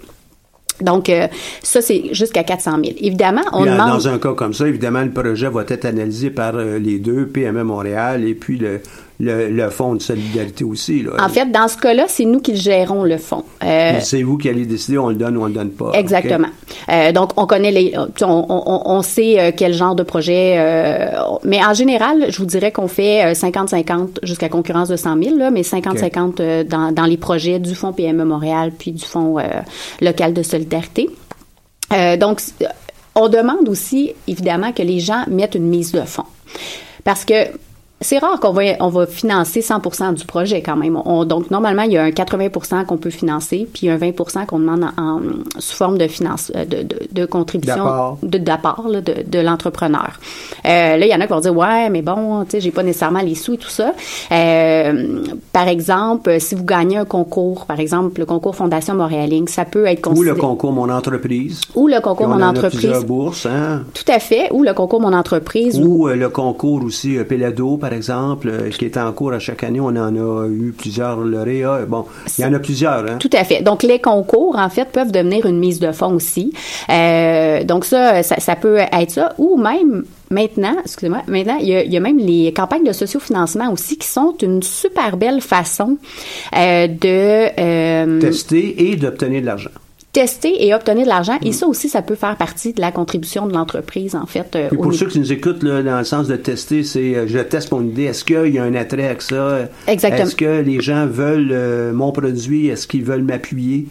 Donc, euh, ça, c'est jusqu'à 400 000. Évidemment, on euh, demande... Dans un cas comme ça, évidemment, le projet va être analysé par euh, les deux, PME Montréal et puis le, le, le Fonds de solidarité aussi. Là. En fait, dans ce cas-là, c'est nous qui gérons le fonds. Euh, c'est vous qui allez décider, on le donne ou on le donne pas. Exactement. Euh, donc, on connaît les, on, on, on sait euh, quel genre de projet, euh, mais en général, je vous dirais qu'on fait euh, 50-50 jusqu'à concurrence de 100 000, là, mais 50-50 euh, dans, dans les projets du Fonds PME Montréal puis du Fonds euh, local de solidarité. Euh, donc, on demande aussi, évidemment, que les gens mettent une mise de fonds. Parce que c'est rare qu'on va, on va financer 100 du projet quand même. On, donc, normalement, il y a un 80% qu'on peut financer, puis un 20 qu'on demande en, sous forme de finance, euh, de, de, de contribution, de d'apport de, de l'entrepreneur. Euh, là, il y en a qui vont dire, ouais, mais bon, tu sais, j'ai pas nécessairement les sous et tout ça. Euh, par exemple, si vous gagnez un concours, par exemple, le concours Fondation Montréaling, ça peut être considéré... Ou le concours Mon Entreprise. Ou le concours Mon Entreprise. A bourses, hein? Tout à fait. Ou le concours Mon Entreprise. Ou, le concours aussi Pelado, par par exemple, euh, qui est en cours à chaque année. On en a eu plusieurs lauréats. Bon, il y en a plusieurs. Hein? Tout à fait. Donc, les concours, en fait, peuvent devenir une mise de fonds aussi. Euh, donc, ça, ça, peut être ça. Ou même Maintenant, excusez-moi, maintenant, il y, a, même les campagnes de sociofinancement aussi qui sont une super belle façon euh, de... Tester et d'obtenir de l'argent tester et obtenir de l'argent. Et mm. ça aussi, ça peut faire partie de la contribution de l'entreprise, en fait. Euh, pour ceux qui nous écoutent, là, dans le sens de tester, c'est euh, je teste mon idée. Est-ce qu'il y a un attrait avec ça? Exactement. Est-ce que les gens veulent euh, mon produit? Est-ce qu'ils veulent m'appuyer?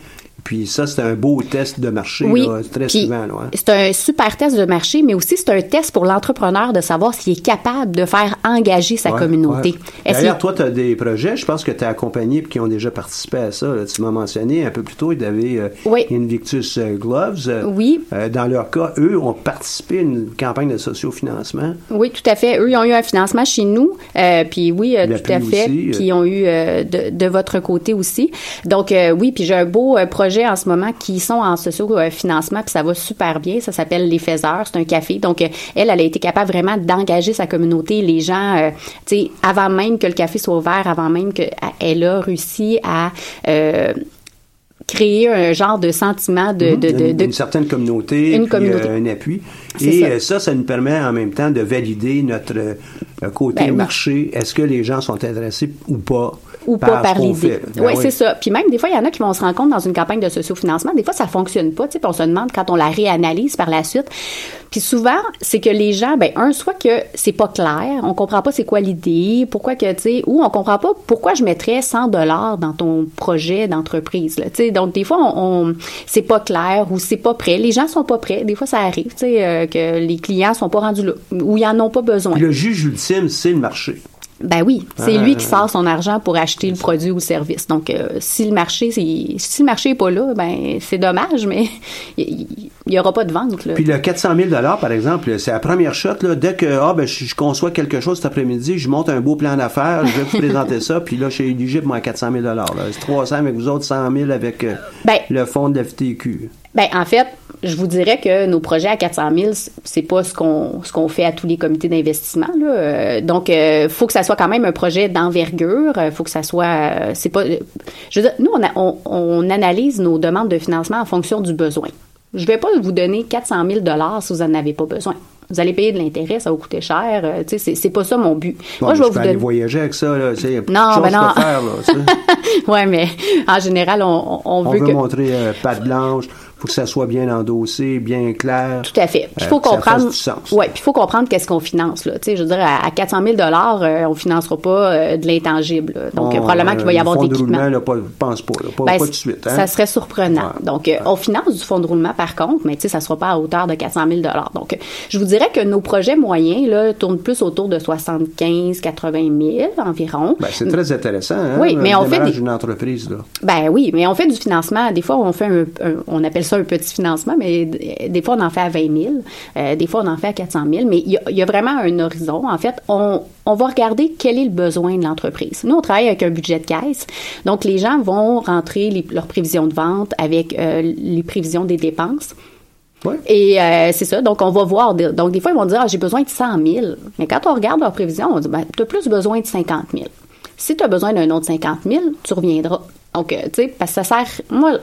Puis ça, c'est un beau test de marché, oui. très souvent. Hein. C'est un super test de marché, mais aussi c'est un test pour l'entrepreneur de savoir s'il est capable de faire engager sa communauté. D'ailleurs, toi, tu as des projets, je pense que tu as accompagné et qui ont déjà participé à ça. Tu m'as mentionné un peu plus tôt, il y avait euh, Invictus euh, Gloves. Euh, oui. dans leur cas, eux ont participé à une campagne de sociofinancement. Oui, tout à fait. Eux, ils ont eu un financement chez nous. puis oui, tout à fait. puis ils ont eu de, de, votre côté aussi. Donc oui, puis j'ai un beau projet en ce moment qui sont en socio-financement, puis ça va super bien. Ça s'appelle Les Faiseurs, c'est un café. Donc, elle, elle a été capable vraiment d'engager sa communauté, les gens, euh, tu sais, avant même que le café soit ouvert, avant même qu'elle a réussi à... Euh, créer un genre de sentiment de, de, de, de, une certaine communauté, une communauté. Euh, un appui. Et ça. ça. nous permet en même temps de valider notre côté ben marché. Est-ce que les gens sont intéressés ou pas? Ou pas par l'idée. Ben oui, c'est ça. Puis même, des fois, il y en a qui vont se rendre compte dans une campagne de sociofinancement, des fois, ça fonctionne pas, tu sais, on se demande quand on la réanalyse par la suite. Puis souvent, c'est que les gens, ben un, soit que c'est pas clair, on comprend pas c'est quoi l'idée, pourquoi que, tu sais, ou on comprend pas pourquoi je mettrais 100 dollars dans ton projet d'entreprise, tu sais. Donc, des fois, on, c'est pas clair ou c'est pas prêt. Les gens sont pas prêts. Des fois, ça arrive, tu sais, euh, que les clients sont pas rendus là, ou ils en ont pas besoin. le juge ultime, c'est le marché. Ben oui, c'est lui qui sort son argent pour acheter le produit ou le service. Donc, euh, si le marché, si le marché est pas là, ben c'est dommage, mais il y, aura pas de vente. Puis le 400 000 par exemple, c'est la première shot. Là, dès que ah ben je, conçois quelque chose cet après-midi, je monte un beau plan d'affaires, je vais vous présenter ça, puis là je suis éligible moi à 400 000 C'est 300 avec vous autres, 100 000 avec euh, ben, le fonds de FTQ. Ben en fait, je vous dirais que nos projets à 400 000, c'est pas ce qu'on ce qu'on fait à tous les comités d'investissement. Euh, donc, euh, faut que ça soit quand même un projet d'envergure. Euh, faut que ça soit, euh, c'est pas. Je veux dire, nous on, on, analyse nos demandes de financement en fonction du besoin. Je vais pas vous donner 400 000 dollars si vous en avez pas besoin. Vous allez payer de l'intérêt, ça va coûter cher. Euh, tu sais, c'est pas ça mon but. Moi, je vais vous donner. voyager avec ça, là. Non, ben non. Faire, ouais, mais en général, on, on, on veut, veut montrer patte blanche faut que ça soit bien endossé, bien clair. Tout à fait. il faut comprendre. Ouais, puis il faut comprendre qu'est-ce qu'on finance là. Je veux dire, à, 400 000 dollars, euh, on financera pas euh, de l'intangible. Donc probablement qu'il va y avoir des équipements. Là, pas, pense pas, là, pas, ben, pas, tout de suite. Hein? Ça serait surprenant. Donc on finance du fonds de roulement par contre, mais ça sera pas à hauteur de 400 000 dollars. Donc je vous dirais que nos projets moyens là tournent plus autour de 75, 80 000 environ. Ben, c'est très intéressant. Hein, oui, mais on fait des... une entreprise là. Ben oui, mais on fait du financement. Des fois, on fait un, on appelle ça un petit financement, mais des fois, on en fait à 20 000, euh, des fois, on en fait à 400 000, mais il y, a, vraiment un horizon. En fait, on, va regarder quel est le besoin de l'entreprise. Nous, on travaille avec un budget de caisse, donc les gens vont rentrer leurs prévisions de vente avec euh, les prévisions des dépenses. Et euh, c'est ça. Donc, on va voir. Donc, des fois, ils vont dire, ah, j'ai besoin de 100 000. Mais quand on regarde leurs prévisions, on dit, ben, tu as plus besoin de 50 000. Si tu as besoin d'un autre 50 000, tu reviendras. Donc, tu sais, parce que ça sert. Moi,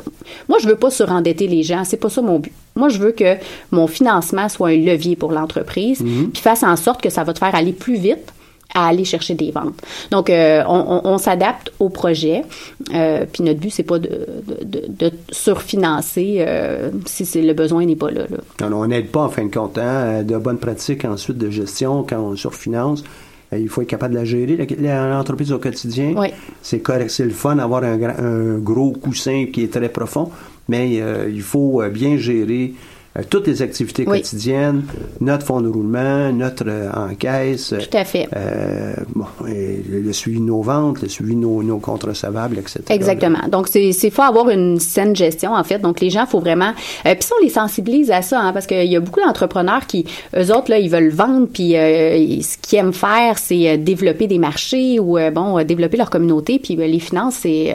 moi, je veux pas surendetter les gens. C'est pas ça mon but. Moi, je veux que mon financement soit un levier pour l'entreprise, mhm. puis fasse en sorte que ça va te faire aller plus vite à aller chercher des ventes. Donc, euh, on, s'adapte au projet. Euh, puis notre but, c'est pas de, de, surfinancer euh, si le besoin n'est pas là. on n'aide pas en fin de compte. Hein, de bonnes pratiques ensuite de gestion quand on surfinance. Euh, il faut être capable de la gérer, l'entreprise au quotidien. C'est correct, c'est le fun d'avoir un, gros coussin qui est très profond, mais euh, il faut euh, bien gérer toutes les activités quotidiennes, notre fonds de roulement, notre euh, encaisse. Tout à fait. Euh, bon, et le suivi de nos ventes, le suivi de nos, nos comptes recevables, etc. Exactement. Donc, c'est c'est faut avoir une saine gestion, en fait. Donc, les gens, faut vraiment... Euh, puis ça, on les sensibilise à ça, hein, parce qu'il y a beaucoup d'entrepreneurs qui, eux autres, là, ils veulent vendre, puis euh, ce qu'ils aiment faire, c'est euh, développer des marchés ou, euh, bon, euh, développer leur communauté, puis euh, les finances, c'est...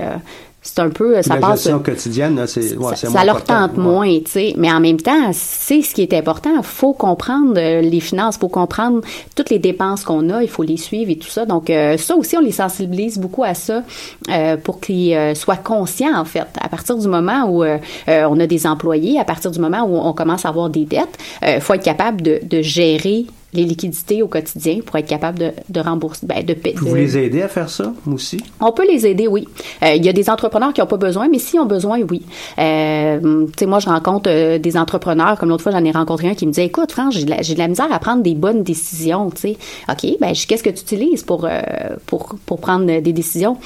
c'est un peu, ça la passe. gestion quotidienne, là, c'est ouais, ça, leur tente Ouais. moins, tu sais. Mais en même temps, c'est ce qui est important. Il faut comprendre euh, les finances, il faut comprendre toutes les dépenses qu'on a, il faut les suivre et tout ça. Donc, euh, ça aussi, on les sensibilise beaucoup à ça euh, pour qu'ils euh, soient conscients, en fait. À partir du moment où euh, euh, on a des employés, à partir du moment où on commence à avoir des dettes, il faut être capable de, de gérer les liquidités au quotidien pour être capable de, de rembourser, ben, de, pa- Vous de- les aidez à faire ça aussi? on peut les aider, oui. Euh, Il y a des entrepreneurs qui n'ont pas besoin, mais s'ils ont besoin, oui. Euh, tu sais, moi, je rencontre euh, des entrepreneurs, comme l'autre fois, j'en ai rencontré un qui me disait, écoute, France, j'ai de, de la misère à prendre des bonnes décisions, tu sais. OK, ben, qu'est-ce que tu utilises pour, euh, pour, pour prendre des décisions?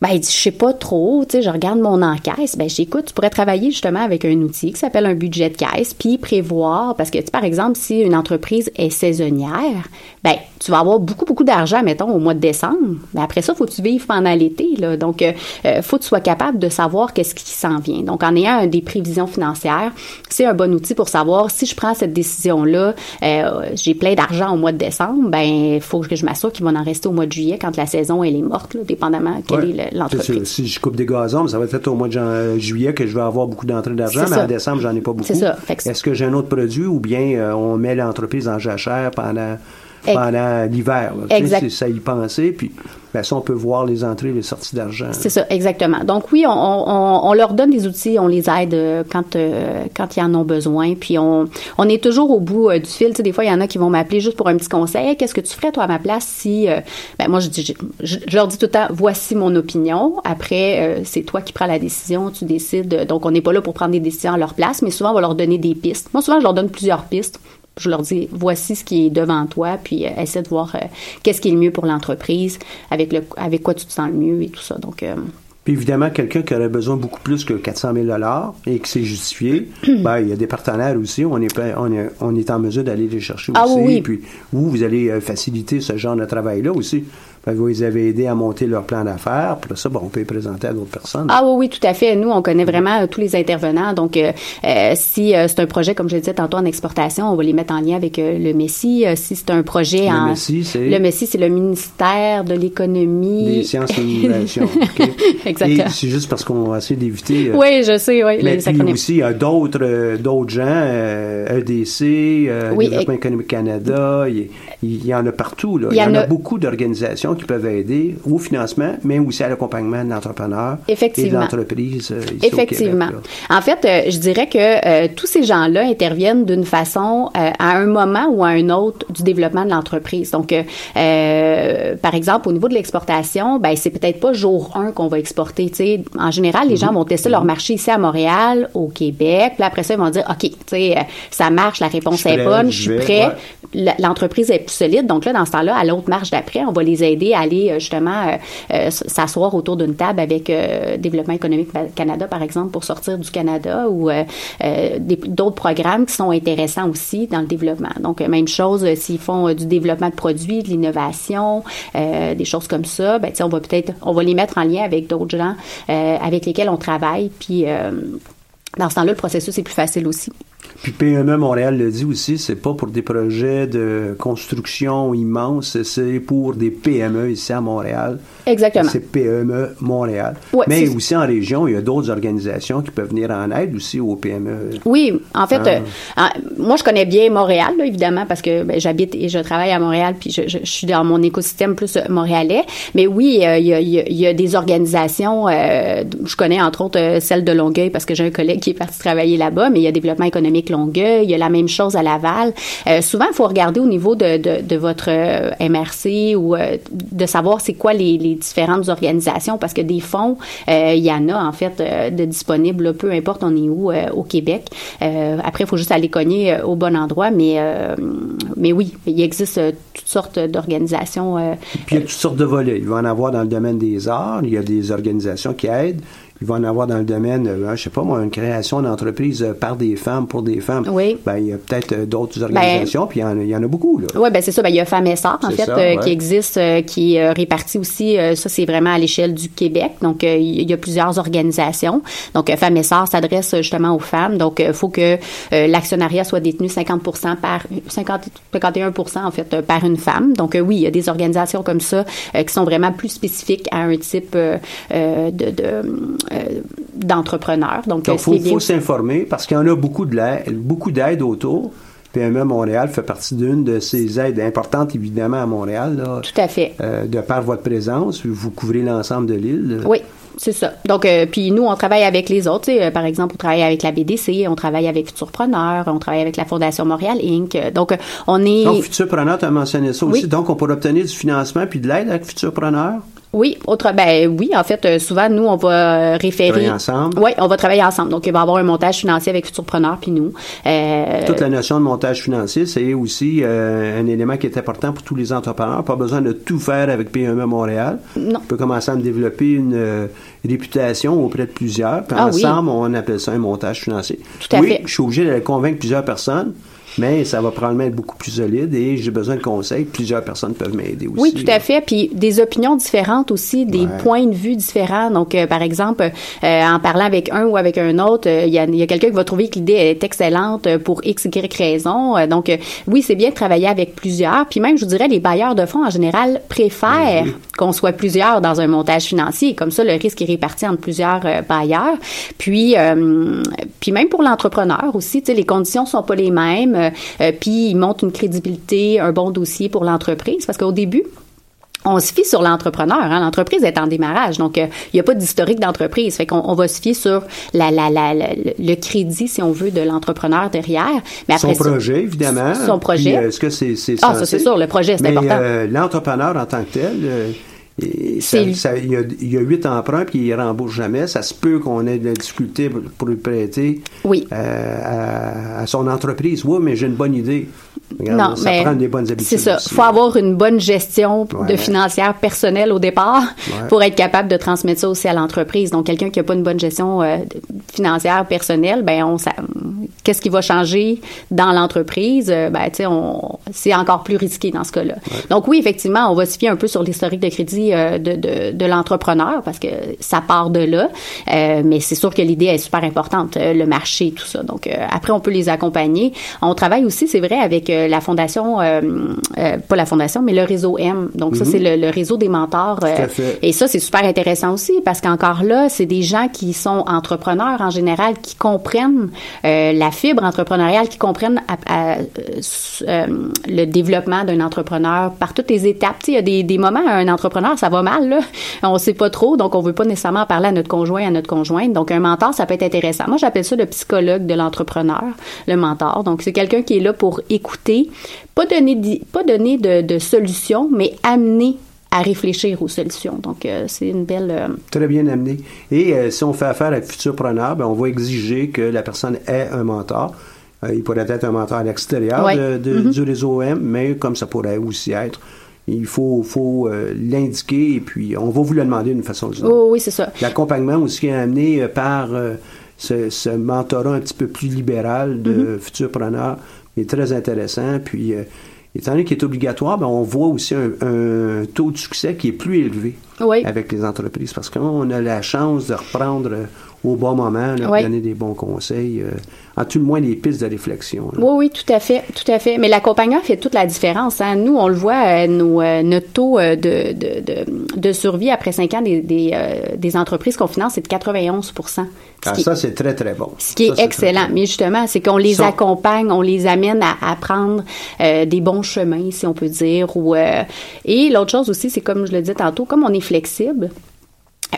Ben, il dit, je sais pas trop, tu sais, je regarde mon encaisse. Ben, j'écoute, tu pourrais travailler justement avec un outil qui s'appelle un budget de caisse, puis prévoir, parce que, tu sais, par exemple, si une entreprise est saisonnière, ben, tu vas avoir beaucoup, beaucoup d'argent, mettons, au mois de décembre. Mais après ça, faut que tu vives pendant l'été, là. Donc, euh, euh, faut que tu sois capable de savoir qu'est-ce qui s'en vient. Donc, en ayant des prévisions financières, c'est un bon outil pour savoir si je prends cette décision-là, euh, j'ai plein d'argent au mois de décembre, ben, il faut que je m'assure qu'il va en rester au mois de juillet quand la saison, elle est morte, là, dépendamment Ouais. est le- l'entreprise. Si je coupe des gazons, ça va être au mois de euh, juillet que je vais avoir beaucoup d'entrées d'argent, mais ça. en décembre, j'en ai pas beaucoup. C'est ça. Est-ce que j'ai un autre produit ou bien euh, on met l'entreprise en jachère pendant, pendant l'hiver? Exact. ça y penser, puis ben, ça, on peut voir les entrées et les sorties d'argent. C'est ça, exactement. Donc oui, on, on, on leur donne des outils, on les aide euh, quand euh, quand ils en ont besoin. Puis on, on est toujours au bout euh, du fil. Tu sais, des fois, il y en a qui vont m'appeler juste pour un petit conseil. Hey, Qu'est-ce que tu ferais toi à ma place si euh, ben moi je dis je, je- je leur dis tout le temps voici mon opinion. Après c'est toi qui prends la décision, tu décides. Donc on n'est pas là pour prendre des décisions à leur place, mais souvent on va leur donner des pistes. Moi souvent je leur donne plusieurs pistes. Je leur dis voici ce qui est devant toi, puis euh, essaie de voir euh, qu'est-ce qui est le mieux pour l'entreprise, avec le avec quoi tu te sens le mieux et tout ça. Donc euh, Puis évidemment, quelqu'un qui aurait besoin beaucoup plus que 400 000 et que c'est justifié, ben, il y a des partenaires aussi. On est, on est, on est en mesure d'aller les chercher Ah aussi. oui, oui. Puis vous, vous allez faciliter ce genre de travail-là aussi. Ben, vous les avez aidés à monter leur plan d'affaires. Puis ça, bon, on peut les présenter à d'autres personnes. Ah oui, oui, tout à fait. Nous, on connaît vraiment euh, tous les intervenants. Donc, euh, euh, si euh, c'est un projet, comme je le disais tantôt, en exportation, on va les mettre en lien avec le Messi. Si c'est un projet Le en... Messi, c'est- Le Messi, c'est le ministère de l'économie... Des sciences et innovations. OK? Exactement. Et c'est juste parce qu'on va essayer d'éviter. Oui, je sais, oui, Mais les puis acronymes. aussi, il y a d'autres, d'autres gens, euh, EDC, euh, Oui, Développement économique Canada, il y en a partout. Là. Il y, en a, a- beaucoup d'organisations qui peuvent aider au financement, mais aussi à l'accompagnement de l'entrepreneur et de Effectivement. l'entreprise euh, Effectivement. au Québec. là. En fait, euh, je dirais que euh, tous ces gens-là interviennent d'une façon euh, à un moment ou à un autre du développement de l'entreprise. Donc, euh, euh, par exemple, au niveau de l'exportation, ben c'est peut-être pas jour 1 qu'on va exporter. En général, les gens vont tester leur marché ici à Montréal, au Québec. Puis après ça, ils vont dire, ok, euh, ça marche, la réponse est bonne, je suis prêt. ouais. L'entreprise est Donc là, dans ce temps-là, à l'autre marche d'après, on va les aider à aller euh, justement euh, euh, s'asseoir autour d'une table avec Développement économique Canada, par exemple, pour sortir du Canada ou d'autres programmes qui sont intéressants aussi dans le développement. Donc, même chose, s'ils font du développement de produits, de l'innovation, des choses comme ça, ben, on va peut-être, on va les mettre en lien avec d'autres gens avec lesquels on travaille. Puis, dans ce temps-là, le processus est plus facile aussi. Puis PME Montréal le dit aussi, c'est pas pour des projets de construction immenses, c'est pour des PME ici à Montréal. Exactement. C'est PME Montréal. Ouais, Mais aussi en région, il y a d'autres organisations qui peuvent venir en aide aussi aux PME. Oui, en fait, Ah. euh, moi je connais bien Montréal, là, évidemment, parce que ben, j'habite et je travaille à Montréal, puis je, je- je suis dans mon écosystème plus euh, montréalais. Mais oui, euh, il y, a, il y a- il y a des organisations, euh, je connais entre autres celle de Longueuil, parce que j'ai un collègue qui est parti travailler là-bas, mais il y a Développement économique Il y a la même chose à Laval. Euh, souvent, il faut regarder au niveau de, votre euh, MRC ou euh, de savoir c'est quoi les, différentes organisations, parce que des fonds, il y en a en fait de disponibles, peu importe on est où au Québec. Après, il faut juste aller cogner au bon endroit, mais mais oui, il existe toutes sortes d'organisations. Puis il y a toutes sortes de volets. Il va en avoir dans le domaine des arts. Il y a des organisations qui aident. Il va en avoir dans le domaine, euh, je sais pas moi, une création d'entreprise euh, par des femmes, pour des femmes. Oui. Ben, il y a peut-être euh, d'autres organisations, puis il y, en a, il y en a beaucoup, là. Oui, ben c'est ça. Ben, il y a Femmes et Sœurs, en fait, ça, ouais. qui existe, qui est répartie aussi. ça, c'est vraiment à l'échelle du Québec. Donc, il y a plusieurs organisations. Donc, Femmes et Sœurs s'adresse justement aux femmes. Donc, il faut que l'actionnariat soit détenu 50% par 50, 51% en fait par une femme. Donc, oui, il y a des organisations comme ça qui sont vraiment plus spécifiques à un type de, de, euh, d'entrepreneur. Donc, Donc, euh, il faut, s'informer parce qu'il y en a beaucoup de l'aide, beaucoup d'aide autour. PME Montréal fait partie d'une de ces aides importantes, évidemment, à Montréal, là, Tout à fait. euh, de par votre présence. Vous couvrez l'ensemble de l'île. Oui. C'est ça. Donc, euh, puis nous, on travaille avec les autres. euh, par exemple, on travaille avec la BDC, on travaille avec Futurpreneur, on travaille avec la Fondation Montréal Inc. Donc, on est... Donc, Futurpreneur, tu as mentionné ça aussi. Donc, on pourrait obtenir du financement puis de l'aide avec Futurpreneur? Oui, autre, ben oui, en fait, euh, souvent, nous, on va euh, référer... Travailler ensemble? Oui, on va travailler ensemble. Donc, il va y avoir un montage financier avec Futurpreneur puis nous. Euh, Toute la notion de montage financier, c'est aussi euh, un élément qui est important pour tous les entrepreneurs. Pas besoin de tout faire avec PME Montréal. Non. On peut commencer à me développer une euh, réputation auprès de plusieurs. Puis Ah oui. ensemble, on appelle ça un montage financier. Tout à oui, fait. je suis obligé de convaincre plusieurs personnes, mais ça va probablement être beaucoup plus solide et j'ai besoin de conseils. Plusieurs personnes peuvent m'aider aussi. Oui, tout à fait. Puis des opinions différentes aussi, des Ouais. points de vue différents. Donc, euh, par exemple, euh, en parlant avec un ou avec un autre, euh, il y a, y a quelqu'un qui va trouver que l'idée est excellente euh, pour x, y raison. Euh, donc, euh, oui, c'est bien de travailler avec plusieurs. Puis même, je vous dirais, les bailleurs de fonds, en général, préfèrent qu'on soit plusieurs dans un montage financier. Comme ça, le risque est réparti entre plusieurs bailleurs. Puis, euh, puis même pour l'entrepreneur aussi, les conditions sont pas les mêmes. Euh, euh, puis, il montre une crédibilité, un bon dossier pour l'entreprise. Parce qu'au début, on se fie sur l'entrepreneur. Hein. L'entreprise est en démarrage, donc euh, il n'y a pas d'historique d'entreprise. Fait qu'on on va se fier sur la, la, la, la- le crédit, si on veut, de l'entrepreneur derrière. Mais Son après ça- projet, évidemment. Son projet. Puis, Est-ce que c'est c'est Ah, ça, c'est sûr, le projet, c'est Mais, important. euh, l'entrepreneur en tant que tel, euh, et ça- C'est- ça- il, y a, il y a huit emprunts puis il rembourse jamais. Ça se peut qu'on ait de la difficulté pour, pour lui prêter Oui. euh, à, à son entreprise. Oui, mais j'ai une bonne idée. Regarde, non, ça mais prend des bonnes habitudes. c'est ça. aussi. faut avoir une bonne gestion Ouais. de financière personnelle au départ Ouais. pour être capable de transmettre ça aussi à l'entreprise. Donc, quelqu'un qui n'a pas une bonne gestion euh, financière personnelle, ben on qu'est-ce qui va changer dans l'entreprise? Euh, Ben, tu sais, on c'est encore plus risqué dans ce cas-là. Donc, oui, effectivement, on va se fier un peu sur l'historique de crédit euh, de, de, de l'entrepreneur parce que ça part de là. Euh, mais c'est sûr que l'idée est super importante, le marché, tout ça. Donc, euh, après, on peut les accompagner. On travaille aussi, c'est vrai, avec euh, la fondation, euh, euh, pas la fondation, mais le réseau M. Donc, ça, c'est le, le réseau des mentors. euh, Mhm. et ça, c'est super intéressant aussi parce qu'encore là, c'est des gens qui sont entrepreneurs en général, qui comprennent euh, la fibre entrepreneuriale, qui comprennent à- à, euh, euh, le développement d'un entrepreneur par toutes les étapes. Il y a des, des moments, un entrepreneur, ça va mal, là. On sait pas trop, donc on veut pas nécessairement parler à notre conjoint, à notre conjointe. Donc, un mentor, ça peut être intéressant. Moi, j'appelle ça le psychologue de l'entrepreneur, le mentor. Donc, c'est quelqu'un qui est là pour écouter, pas donner, pas donner de, de solutions, mais amener à réfléchir aux solutions. Donc, euh, c'est une belle... euh, Très bien amené. Et euh, si on fait affaire avec Futurpreneur, ben, on va exiger que la personne ait un mentor. Il pourrait être un mentor à l'extérieur Ouais. de- de- du réseau M, mais comme ça pourrait aussi être, il faut, faut euh, l'indiquer et puis on va vous le demander d'une façon ou d'une autre. Oh, oui, c'est ça. L'accompagnement aussi est amené par euh, ce, ce mentorat un petit peu plus libéral de Mm-hmm. Futurpreneur est très intéressant. Puis, euh, étant donné qu'il est obligatoire, ben, on voit aussi un, un taux de succès qui est plus élevé Oui. avec les entreprises parce qu'on a la chance de reprendre au bon moment, là, Oui. donner des bons conseils, euh, en tout le moins des pistes de réflexion. là. Oui, oui, tout à fait, tout à fait. Mais l'accompagnement fait toute la différence. Hein. Nous, on le voit, euh, nos, euh, notre taux euh, de, de, de, de survie après cinq ans des, des, des entreprises qu'on finance, c'est de 91 ce Ah, ça, c'est très, très bon. ce qui Ça, est excellent. très, Mais justement, c'est qu'on les Ça- accompagne, on les amène à, à prendre des bons chemins, si on peut dire. Ou, et l'autre chose aussi, c'est comme je le disais tantôt, comme on est flexible,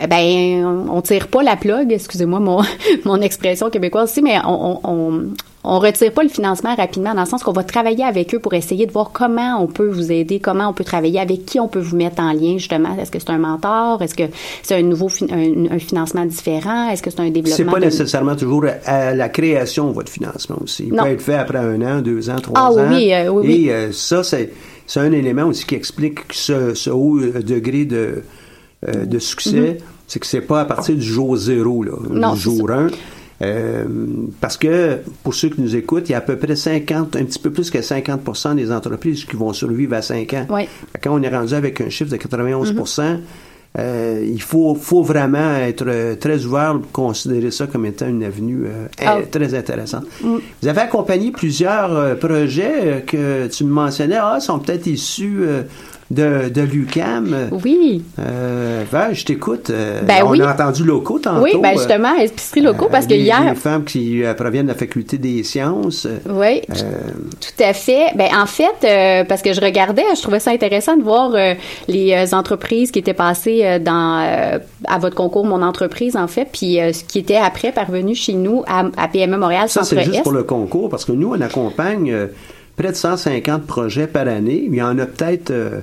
ben, on tire pas la plug, excusez-moi mon, mon expression québécoise aussi, mais on, on, on, on retire pas le financement rapidement, dans le sens qu'on va travailler avec eux pour essayer de voir comment on peut vous aider, comment on peut travailler, avec qui on peut vous mettre en lien, justement. Est-ce que c'est un mentor? Est-ce que c'est un nouveau un, un financement différent? Est-ce que c'est un développement? C'est pas de- nécessairement toujours à la création de votre financement aussi. Il Non. peut être fait après un an, deux ans, trois Ah ans. oui, euh, oui, Et oui. euh, ça, c'est c'est un élément aussi qui explique ce, ce haut euh, degré de, euh, de succès, c'est que c'est pas à partir du jour zéro, là, Non, du jour 1. parce que, pour ceux qui nous écoutent, il y a à peu près 50, un petit peu plus que 50% des entreprises qui vont survivre à 5 ans. Oui. Quand on est rendu avec un chiffre de 91% euh, il faut, faut vraiment être euh, très ouvert pour considérer ça comme étant une avenue euh, Ah. très intéressante. Vous avez accompagné plusieurs euh, projets euh, que tu me mentionnais, ah, sont peut-être issus euh, de, de l'UCAM. Oui. Euh, ben, je t'écoute. Euh, Ben on oui. a entendu locaux tantôt. Oui, ben euh, justement, épicerie locaux, parce que hier. Des femmes qui proviennent de la faculté des sciences. Oui, tout- tout à fait. Ben en fait, parce que je regardais, je trouvais ça intéressant de voir les entreprises qui étaient passées dans à votre concours mon entreprise en fait, puis ce qui était après parvenu chez nous à, à PME Montréal Ça, c'est juste pour le concours, parce que nous, on accompagne près de 150 projets par année. Il y en a peut-être euh,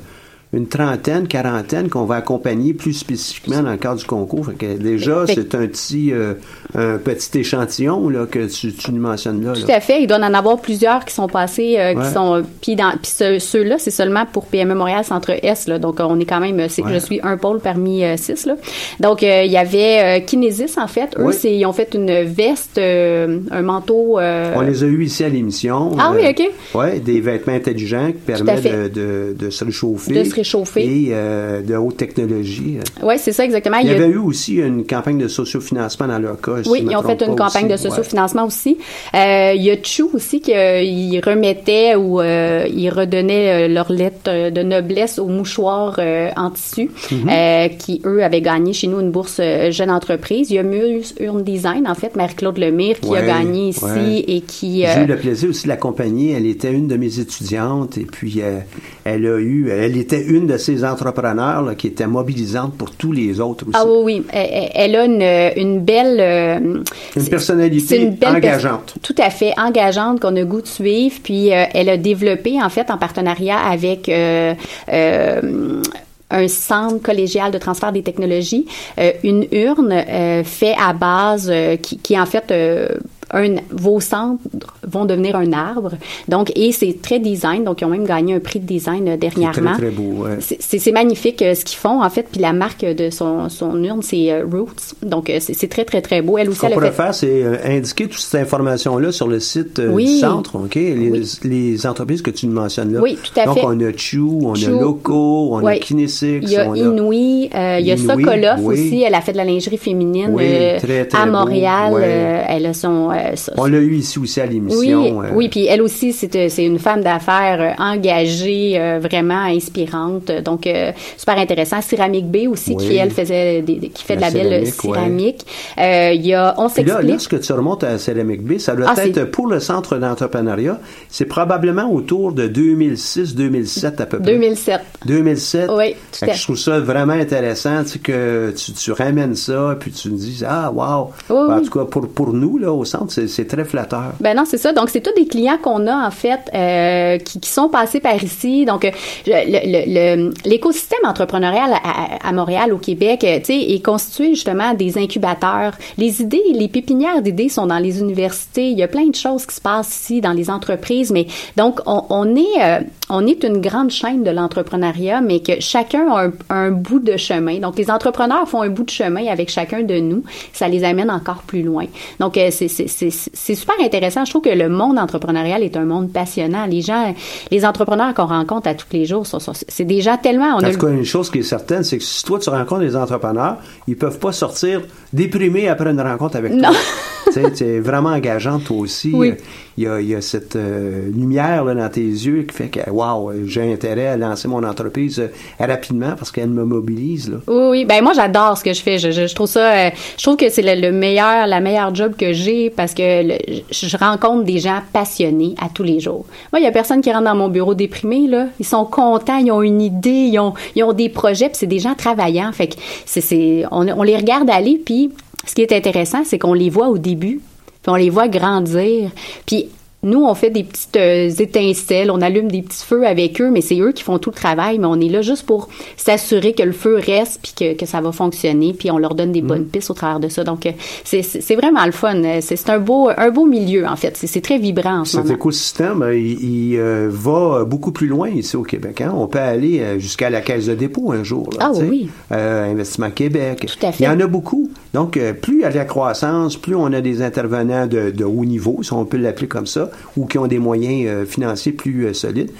une trentaine, quarantaine qu'on va accompagner plus spécifiquement dans le cadre du concours. Fait que déjà, c'est un petit, euh, un petit échantillon là, que tu, tu nous mentionnes là. Tout à fait. Il doit en avoir plusieurs qui sont passés, euh, Ouais. qui sont puis dans puis ce- ceux-là, c'est seulement pour PME Montréal Centre. Là, donc on est quand même, Ouais. je suis un pôle parmi euh, six. Là. Donc euh, il y avait euh, Kinesis en fait. Eux, Oui. ils ont fait une veste, euh, un manteau. euh, On les a eus ici à l'émission. Ah oui, ok. Oui, des vêtements intelligents qui permettent de, de, de se réchauffer. De se réchauffer. Et euh, de haute technologie. Oui, c'est ça exactement. Il y Il y a- avait eu aussi une campagne de sociofinancement dans leur cas. Oui, ils ont fait une campagne aussi. de Ouais. sociofinancement aussi. Euh, il y a Chou aussi qui euh, il remettait ou euh, il redonnait euh, leur lettre euh, de noblesse aux mouchoirs euh, en tissu Mhm. euh, qui, eux, avaient gagné chez nous une bourse euh, jeune entreprise. Il y a Muse Urne Design, en fait, Marie-Claude Lemire qui a Ouais, gagné ici ouais. et qui... J'ai euh, eu le plaisir aussi de l'accompagner. Elle était une de mes étudiantes et puis euh, elle a eu, elle était une de ces entrepreneurs là, qui était mobilisante pour tous les autres aussi. Ah oui, oui. Elle, a une, une belle... euh, Une personnalité une belle engageante. tout à fait engageante qu'on a goût de suivre. Puis euh, elle a développé en fait en partenariat avec euh, euh, un centre collégial de transfert des technologies, euh, une urne euh, fait à base euh, qui, qui en fait euh, un, vos centres vont devenir un arbre. Donc, et c'est très design. Donc, ils ont même gagné un prix de design euh, C'est dernièrement. très, très beau. ouais. C'est- magnifique euh, ce qu'ils font, en fait. Puis la marque de son, son urne, c'est euh, Roots. Donc, c'est très, très, très beau. Elle Ce aussi, qu'on elle a pourrait fait... faire, c'est indiquer toute cette information-là sur le site Oui. du centre, OK? Les, Oui. les entreprises que tu mentionnes là. Oui, tout à Donc, fait. on a Chou, on a Loco, on a Ouais. Kinesix, Il y a a... Inouï, euh, il y a Sokolov oui. aussi. Elle a fait de la lingerie féminine Oui, euh, très, très à Montréal. euh, elle a son... euh, On l'a eu ici aussi à l'émission. oui, euh, oui, puis elle aussi, c'est euh, c'est une femme d'affaires euh, engagée, euh, vraiment inspirante. Donc, super intéressant. Céramique B aussi, Oui. qui, elle, faisait des, qui fait de La belle céramique, ouais. Il y a On Puis là, s'explique. lorsque tu remontes à Céramique B, ça doit Ah, être pour le centre d'entrepreneuriat, c'est probablement autour de 2006-2007 à peu près. 2007. 2007. Oui, tout Fait à que je trouve ça vraiment intéressant, tu que tu, tu ramènes ça, puis tu me dis, ah, wow. Oui, en tout cas, pour, pour nous, là, au centre, c'est, très flatteur. Ben non, c'est ça. Donc, c'est tous des clients qu'on a, en fait, euh, qui, qui sont passés par ici. Donc, euh, l'écosystème entrepreneurial à, à Montréal, au Québec, euh, tu sais, est constitué justement des incubateurs. Les idées, les pépinières d'idées sont dans les universités. Il y a plein de choses qui se passent ici dans les entreprises. Mais donc, on, on est, euh, on est une grande chaîne de l'entrepreneuriat, mais que chacun a un, un bout de chemin. Donc, les entrepreneurs font un bout de chemin avec chacun de nous. Ça les amène encore plus loin. Donc, euh, c'est- c'est super intéressant. Je trouve que le monde entrepreneurial est un monde passionnant. Les gens, les entrepreneurs qu'on rencontre à tous les jours, c'est gens tellement... On En tout cas, une chose qui est certaine, c'est que si toi, tu rencontres des entrepreneurs, ils peuvent pas sortir déprimés après une rencontre avec Non. toi. tu sais, tu es vraiment engageant, toi aussi. Oui. Il y a, il y a cette euh, lumière là, dans tes yeux qui fait que, wow, j'ai intérêt à lancer mon entreprise euh, rapidement parce qu'elle me mobilise. Là. Oui, oui. Ben moi, j'adore ce que je fais. Je, je, je trouve ça, euh, je trouve que c'est le, le meilleur, la meilleure job que j'ai parce que le- je, rencontre des gens passionnés à tous les jours. Moi, il y a personne qui rentre dans mon bureau déprimé là. Ils sont contents, ils ont une idée, ils ont, ils ont des projets, puis c'est des gens travaillants. Fait que c'est, on, on les regarde aller, puis ce qui est intéressant, c'est qu'on les voit au début, puis on les voit grandir, puis nous, on fait des petites euh, étincelles, on allume des petits feux avec eux, mais c'est eux qui font tout le travail, mais on est là juste pour s'assurer que le feu reste puis que, que, ça va fonctionner, puis on leur donne des bonnes pistes au travers de ça. Donc, euh, c'est, vraiment le fun. C'est, un beau un beau milieu, en fait. C'est, très vibrant en ce Cet écosystème, euh, il, va beaucoup plus loin ici au Québec. Hein? On peut aller jusqu'à la caisse de dépôt un jour. Là, ah oui. Investissement Québec. Tout à fait. Il y en a beaucoup. Donc, plus il y a de la croissance, plus on a des intervenants de, de haut niveau, si on peut l'appeler comme ça, ou qui ont des moyens euh, financiers plus euh, solides.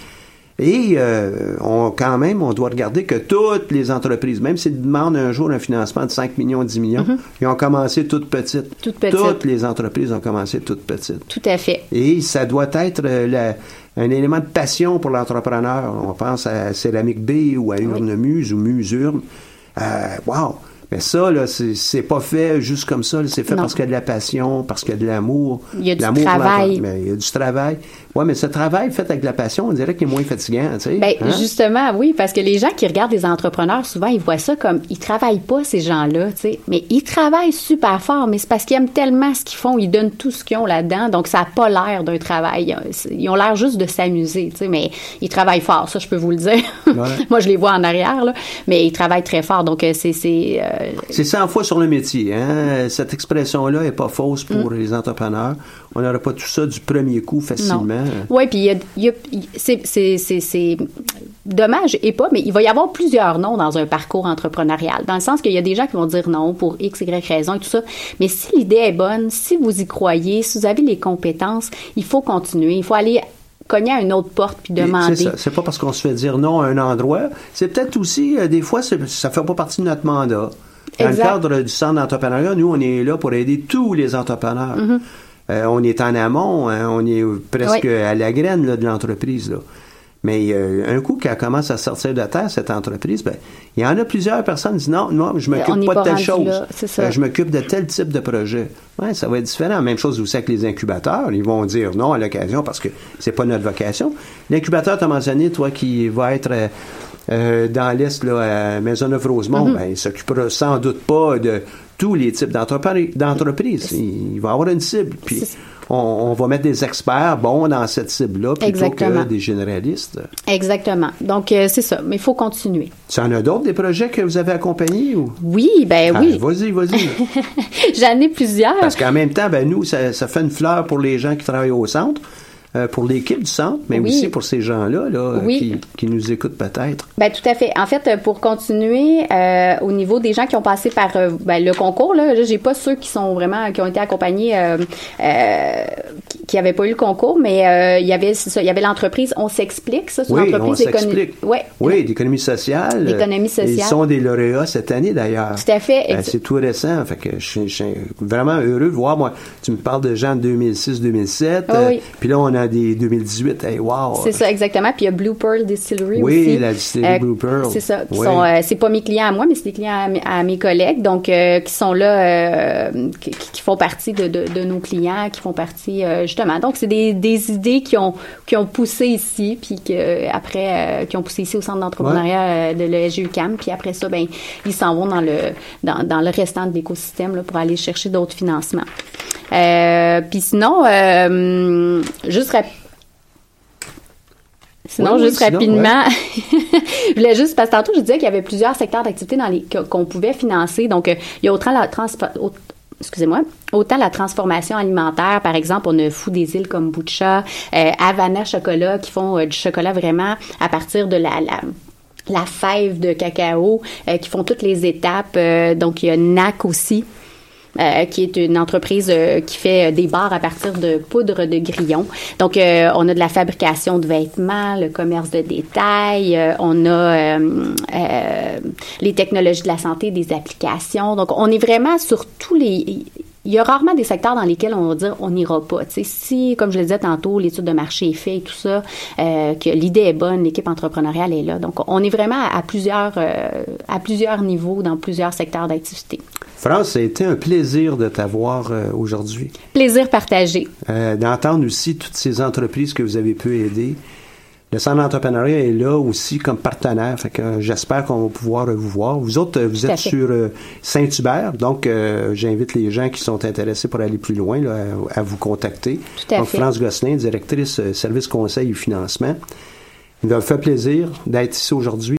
Et euh, on, quand même, on doit regarder que toutes les entreprises, même s'ils demandent un jour un financement de 5 millions, 10 millions, mm-hmm. ils ont commencé toutes petites. Toutes petites. Toutes les entreprises ont commencé toutes petites. Tout à fait. Et ça doit être un élément de passion pour l'entrepreneur. On pense à Céramique B ou à Urnemuse ou Musurne. Euh, wow! Mais ça, là, c'est pas fait juste comme ça. C'est fait parce qu'il y a de la passion, parce qu'il y a de l'amour. Il y a du travail. Mais il y a du travail. Oui, mais ce travail fait avec de la passion, on dirait qu'il est moins fatigant, tu sais. Ben, hein? justement, oui, parce que les gens qui regardent les entrepreneurs, souvent, ils voient ça comme, ils travaillent pas, ces gens-là, tu sais. Mais ils travaillent super fort, mais c'est parce qu'ils aiment tellement ce qu'ils font, ils donnent tout ce qu'ils ont là-dedans, donc ça n'a pas l'air d'un travail. Ils ont l'air juste de s'amuser, tu sais, mais ils travaillent fort, ça, je peux vous le dire. Moi, je les vois en arrière, là, mais ils travaillent très fort, donc euh, c'est... C'est euh... 100 fois sur le métier, hein. Cette expression-là est pas fausse pour mm. les entrepreneurs. On n'aurait pas tout ça du premier coup facilement. Oui, puis c'est dommage et pas, mais il va y avoir plusieurs noms dans un parcours entrepreneurial, dans le sens qu'il y a des gens qui vont dire non pour X, Y raison et tout ça. Mais si l'idée est bonne, si vous y croyez, si vous avez les compétences, il faut continuer. Il faut aller cogner à une autre porte puis demander. C'est ça. C'est pas parce qu'on se fait dire non à un endroit. C'est peut-être aussi, euh, des fois, ça fait pas partie de notre mandat. Dans le cadre du centre d'entrepreneuriat, nous, on est là pour aider tous les entrepreneurs. Mm-hmm. Euh, on est en amont, hein, on est presque à la graine de l'entreprise. Mais euh, un coup qu'elle commence à sortir de terre, cette entreprise, ben, il y en a plusieurs personnes qui disent non, non, je m'occupe pas, de telle chose. Euh, je m'occupe de tel type de projet. Ouais, ça va être différent. Même chose aussi avec les incubateurs. Ils vont dire non à l'occasion parce que c'est pas notre vocation. L'incubateur, tu as mentionné, toi, qui va être dans l'Est, là, à Maisonneuve-Rosemont, mm-hmm. ben, il s'occupera sans doute pas de tous les types d'entreprises. Il va avoir une cible. Puis on, va mettre des experts bons dans cette cible-là plutôt que des généralistes. Exactement. Donc, euh, c'est ça. Mais il faut continuer. Tu en as d'autres, des projets que vous avez accompagnés? Ou? Oui, ben ah, oui. Vas-y, vas-y. J'en ai plusieurs. Parce qu'en même temps, ben nous, ça, ça fait une fleur pour les gens qui travaillent au centre. Euh, pour l'équipe du centre, mais aussi pour ces gens-là là, qui, nous écoutent peut-être. Ben tout à fait. En fait, pour continuer euh, au niveau des gens qui ont passé par euh, ben, le concours, là, j'ai pas ceux qui sont vraiment qui ont été accompagnés qui n'avaient pas eu le concours, mais il y avait il y avait l'entreprise On s'explique, ça, c'est oui, entreprise d'économie. Ouais. Oui, d'économie sociale. D'économie sociale. Ils sont des lauréats cette année d'ailleurs. Tout à fait. c'est tout récent. Fait que je, suis vraiment heureux de voir. Moi, tu me parles de gens de 2006-2007. oui. Puis là, on a des 2018. Hey, wow! C'est ça, exactement. Puis il y a Blue Pearl Distillery oui, aussi. Oui, la distillerie euh, Blue Pearl. C'est ça. Euh, c'est pas mes clients à moi, mais c'est des clients à, mes collègues, donc euh, qui sont là, qui, qui, font partie de, de, de, nos clients, qui font partie justement. Donc c'est des, des idées qui ont qui ont poussé ici, puis que après qui ont poussé ici au centre d'entrepreneuriat de l'ESGUCAM, puis après ça, ben ils s'en vont dans le dans, dans le restant de l'écosystème pour aller chercher d'autres financements. Euh, puis sinon, euh, juste Sinon, juste rapidement, je voulais juste, parce que tantôt, je disais qu'il y avait plusieurs secteurs d'activité dans les qu'on pouvait financer. Donc, euh, il y a autant la excusez-moi, autant la transformation alimentaire, par exemple, on a Fou des îles comme Butcha, euh, Havana Chocolat, qui font du chocolat vraiment à partir de la, la la fève de cacao, qui font toutes les étapes. donc, il y a NAC aussi, euh, qui est une entreprise euh, qui fait euh, des bars à partir de poudre de grillon. Donc, on a de la fabrication de vêtements, le commerce de détail, on a les technologies de la santé, des applications. Donc, on est vraiment sur tous les il y a rarement des secteurs dans lesquels on va dire on n'ira pas. si, comme je le disais tantôt, l'étude de marché est faite et tout ça, euh, que l'idée est bonne, l'équipe entrepreneuriale est là. Donc, on est vraiment à plusieurs, euh, à plusieurs niveaux dans plusieurs secteurs d'activité. France, ça a été un plaisir de t'avoir euh, aujourd'hui. Plaisir partagé. D'entendre aussi toutes ces entreprises que vous avez pu aider. Le Centre d'entrepreneuriat est là aussi comme partenaire. Fait que euh, j'espère qu'on va pouvoir vous voir. Vous autres, vous êtes sur Saint-Hubert, donc j'invite les gens qui sont intéressés pour aller plus loin à, vous contacter. Tout à donc France Gosselin, directrice service conseil et financement. Il m'a fait plaisir d'être ici aujourd'hui.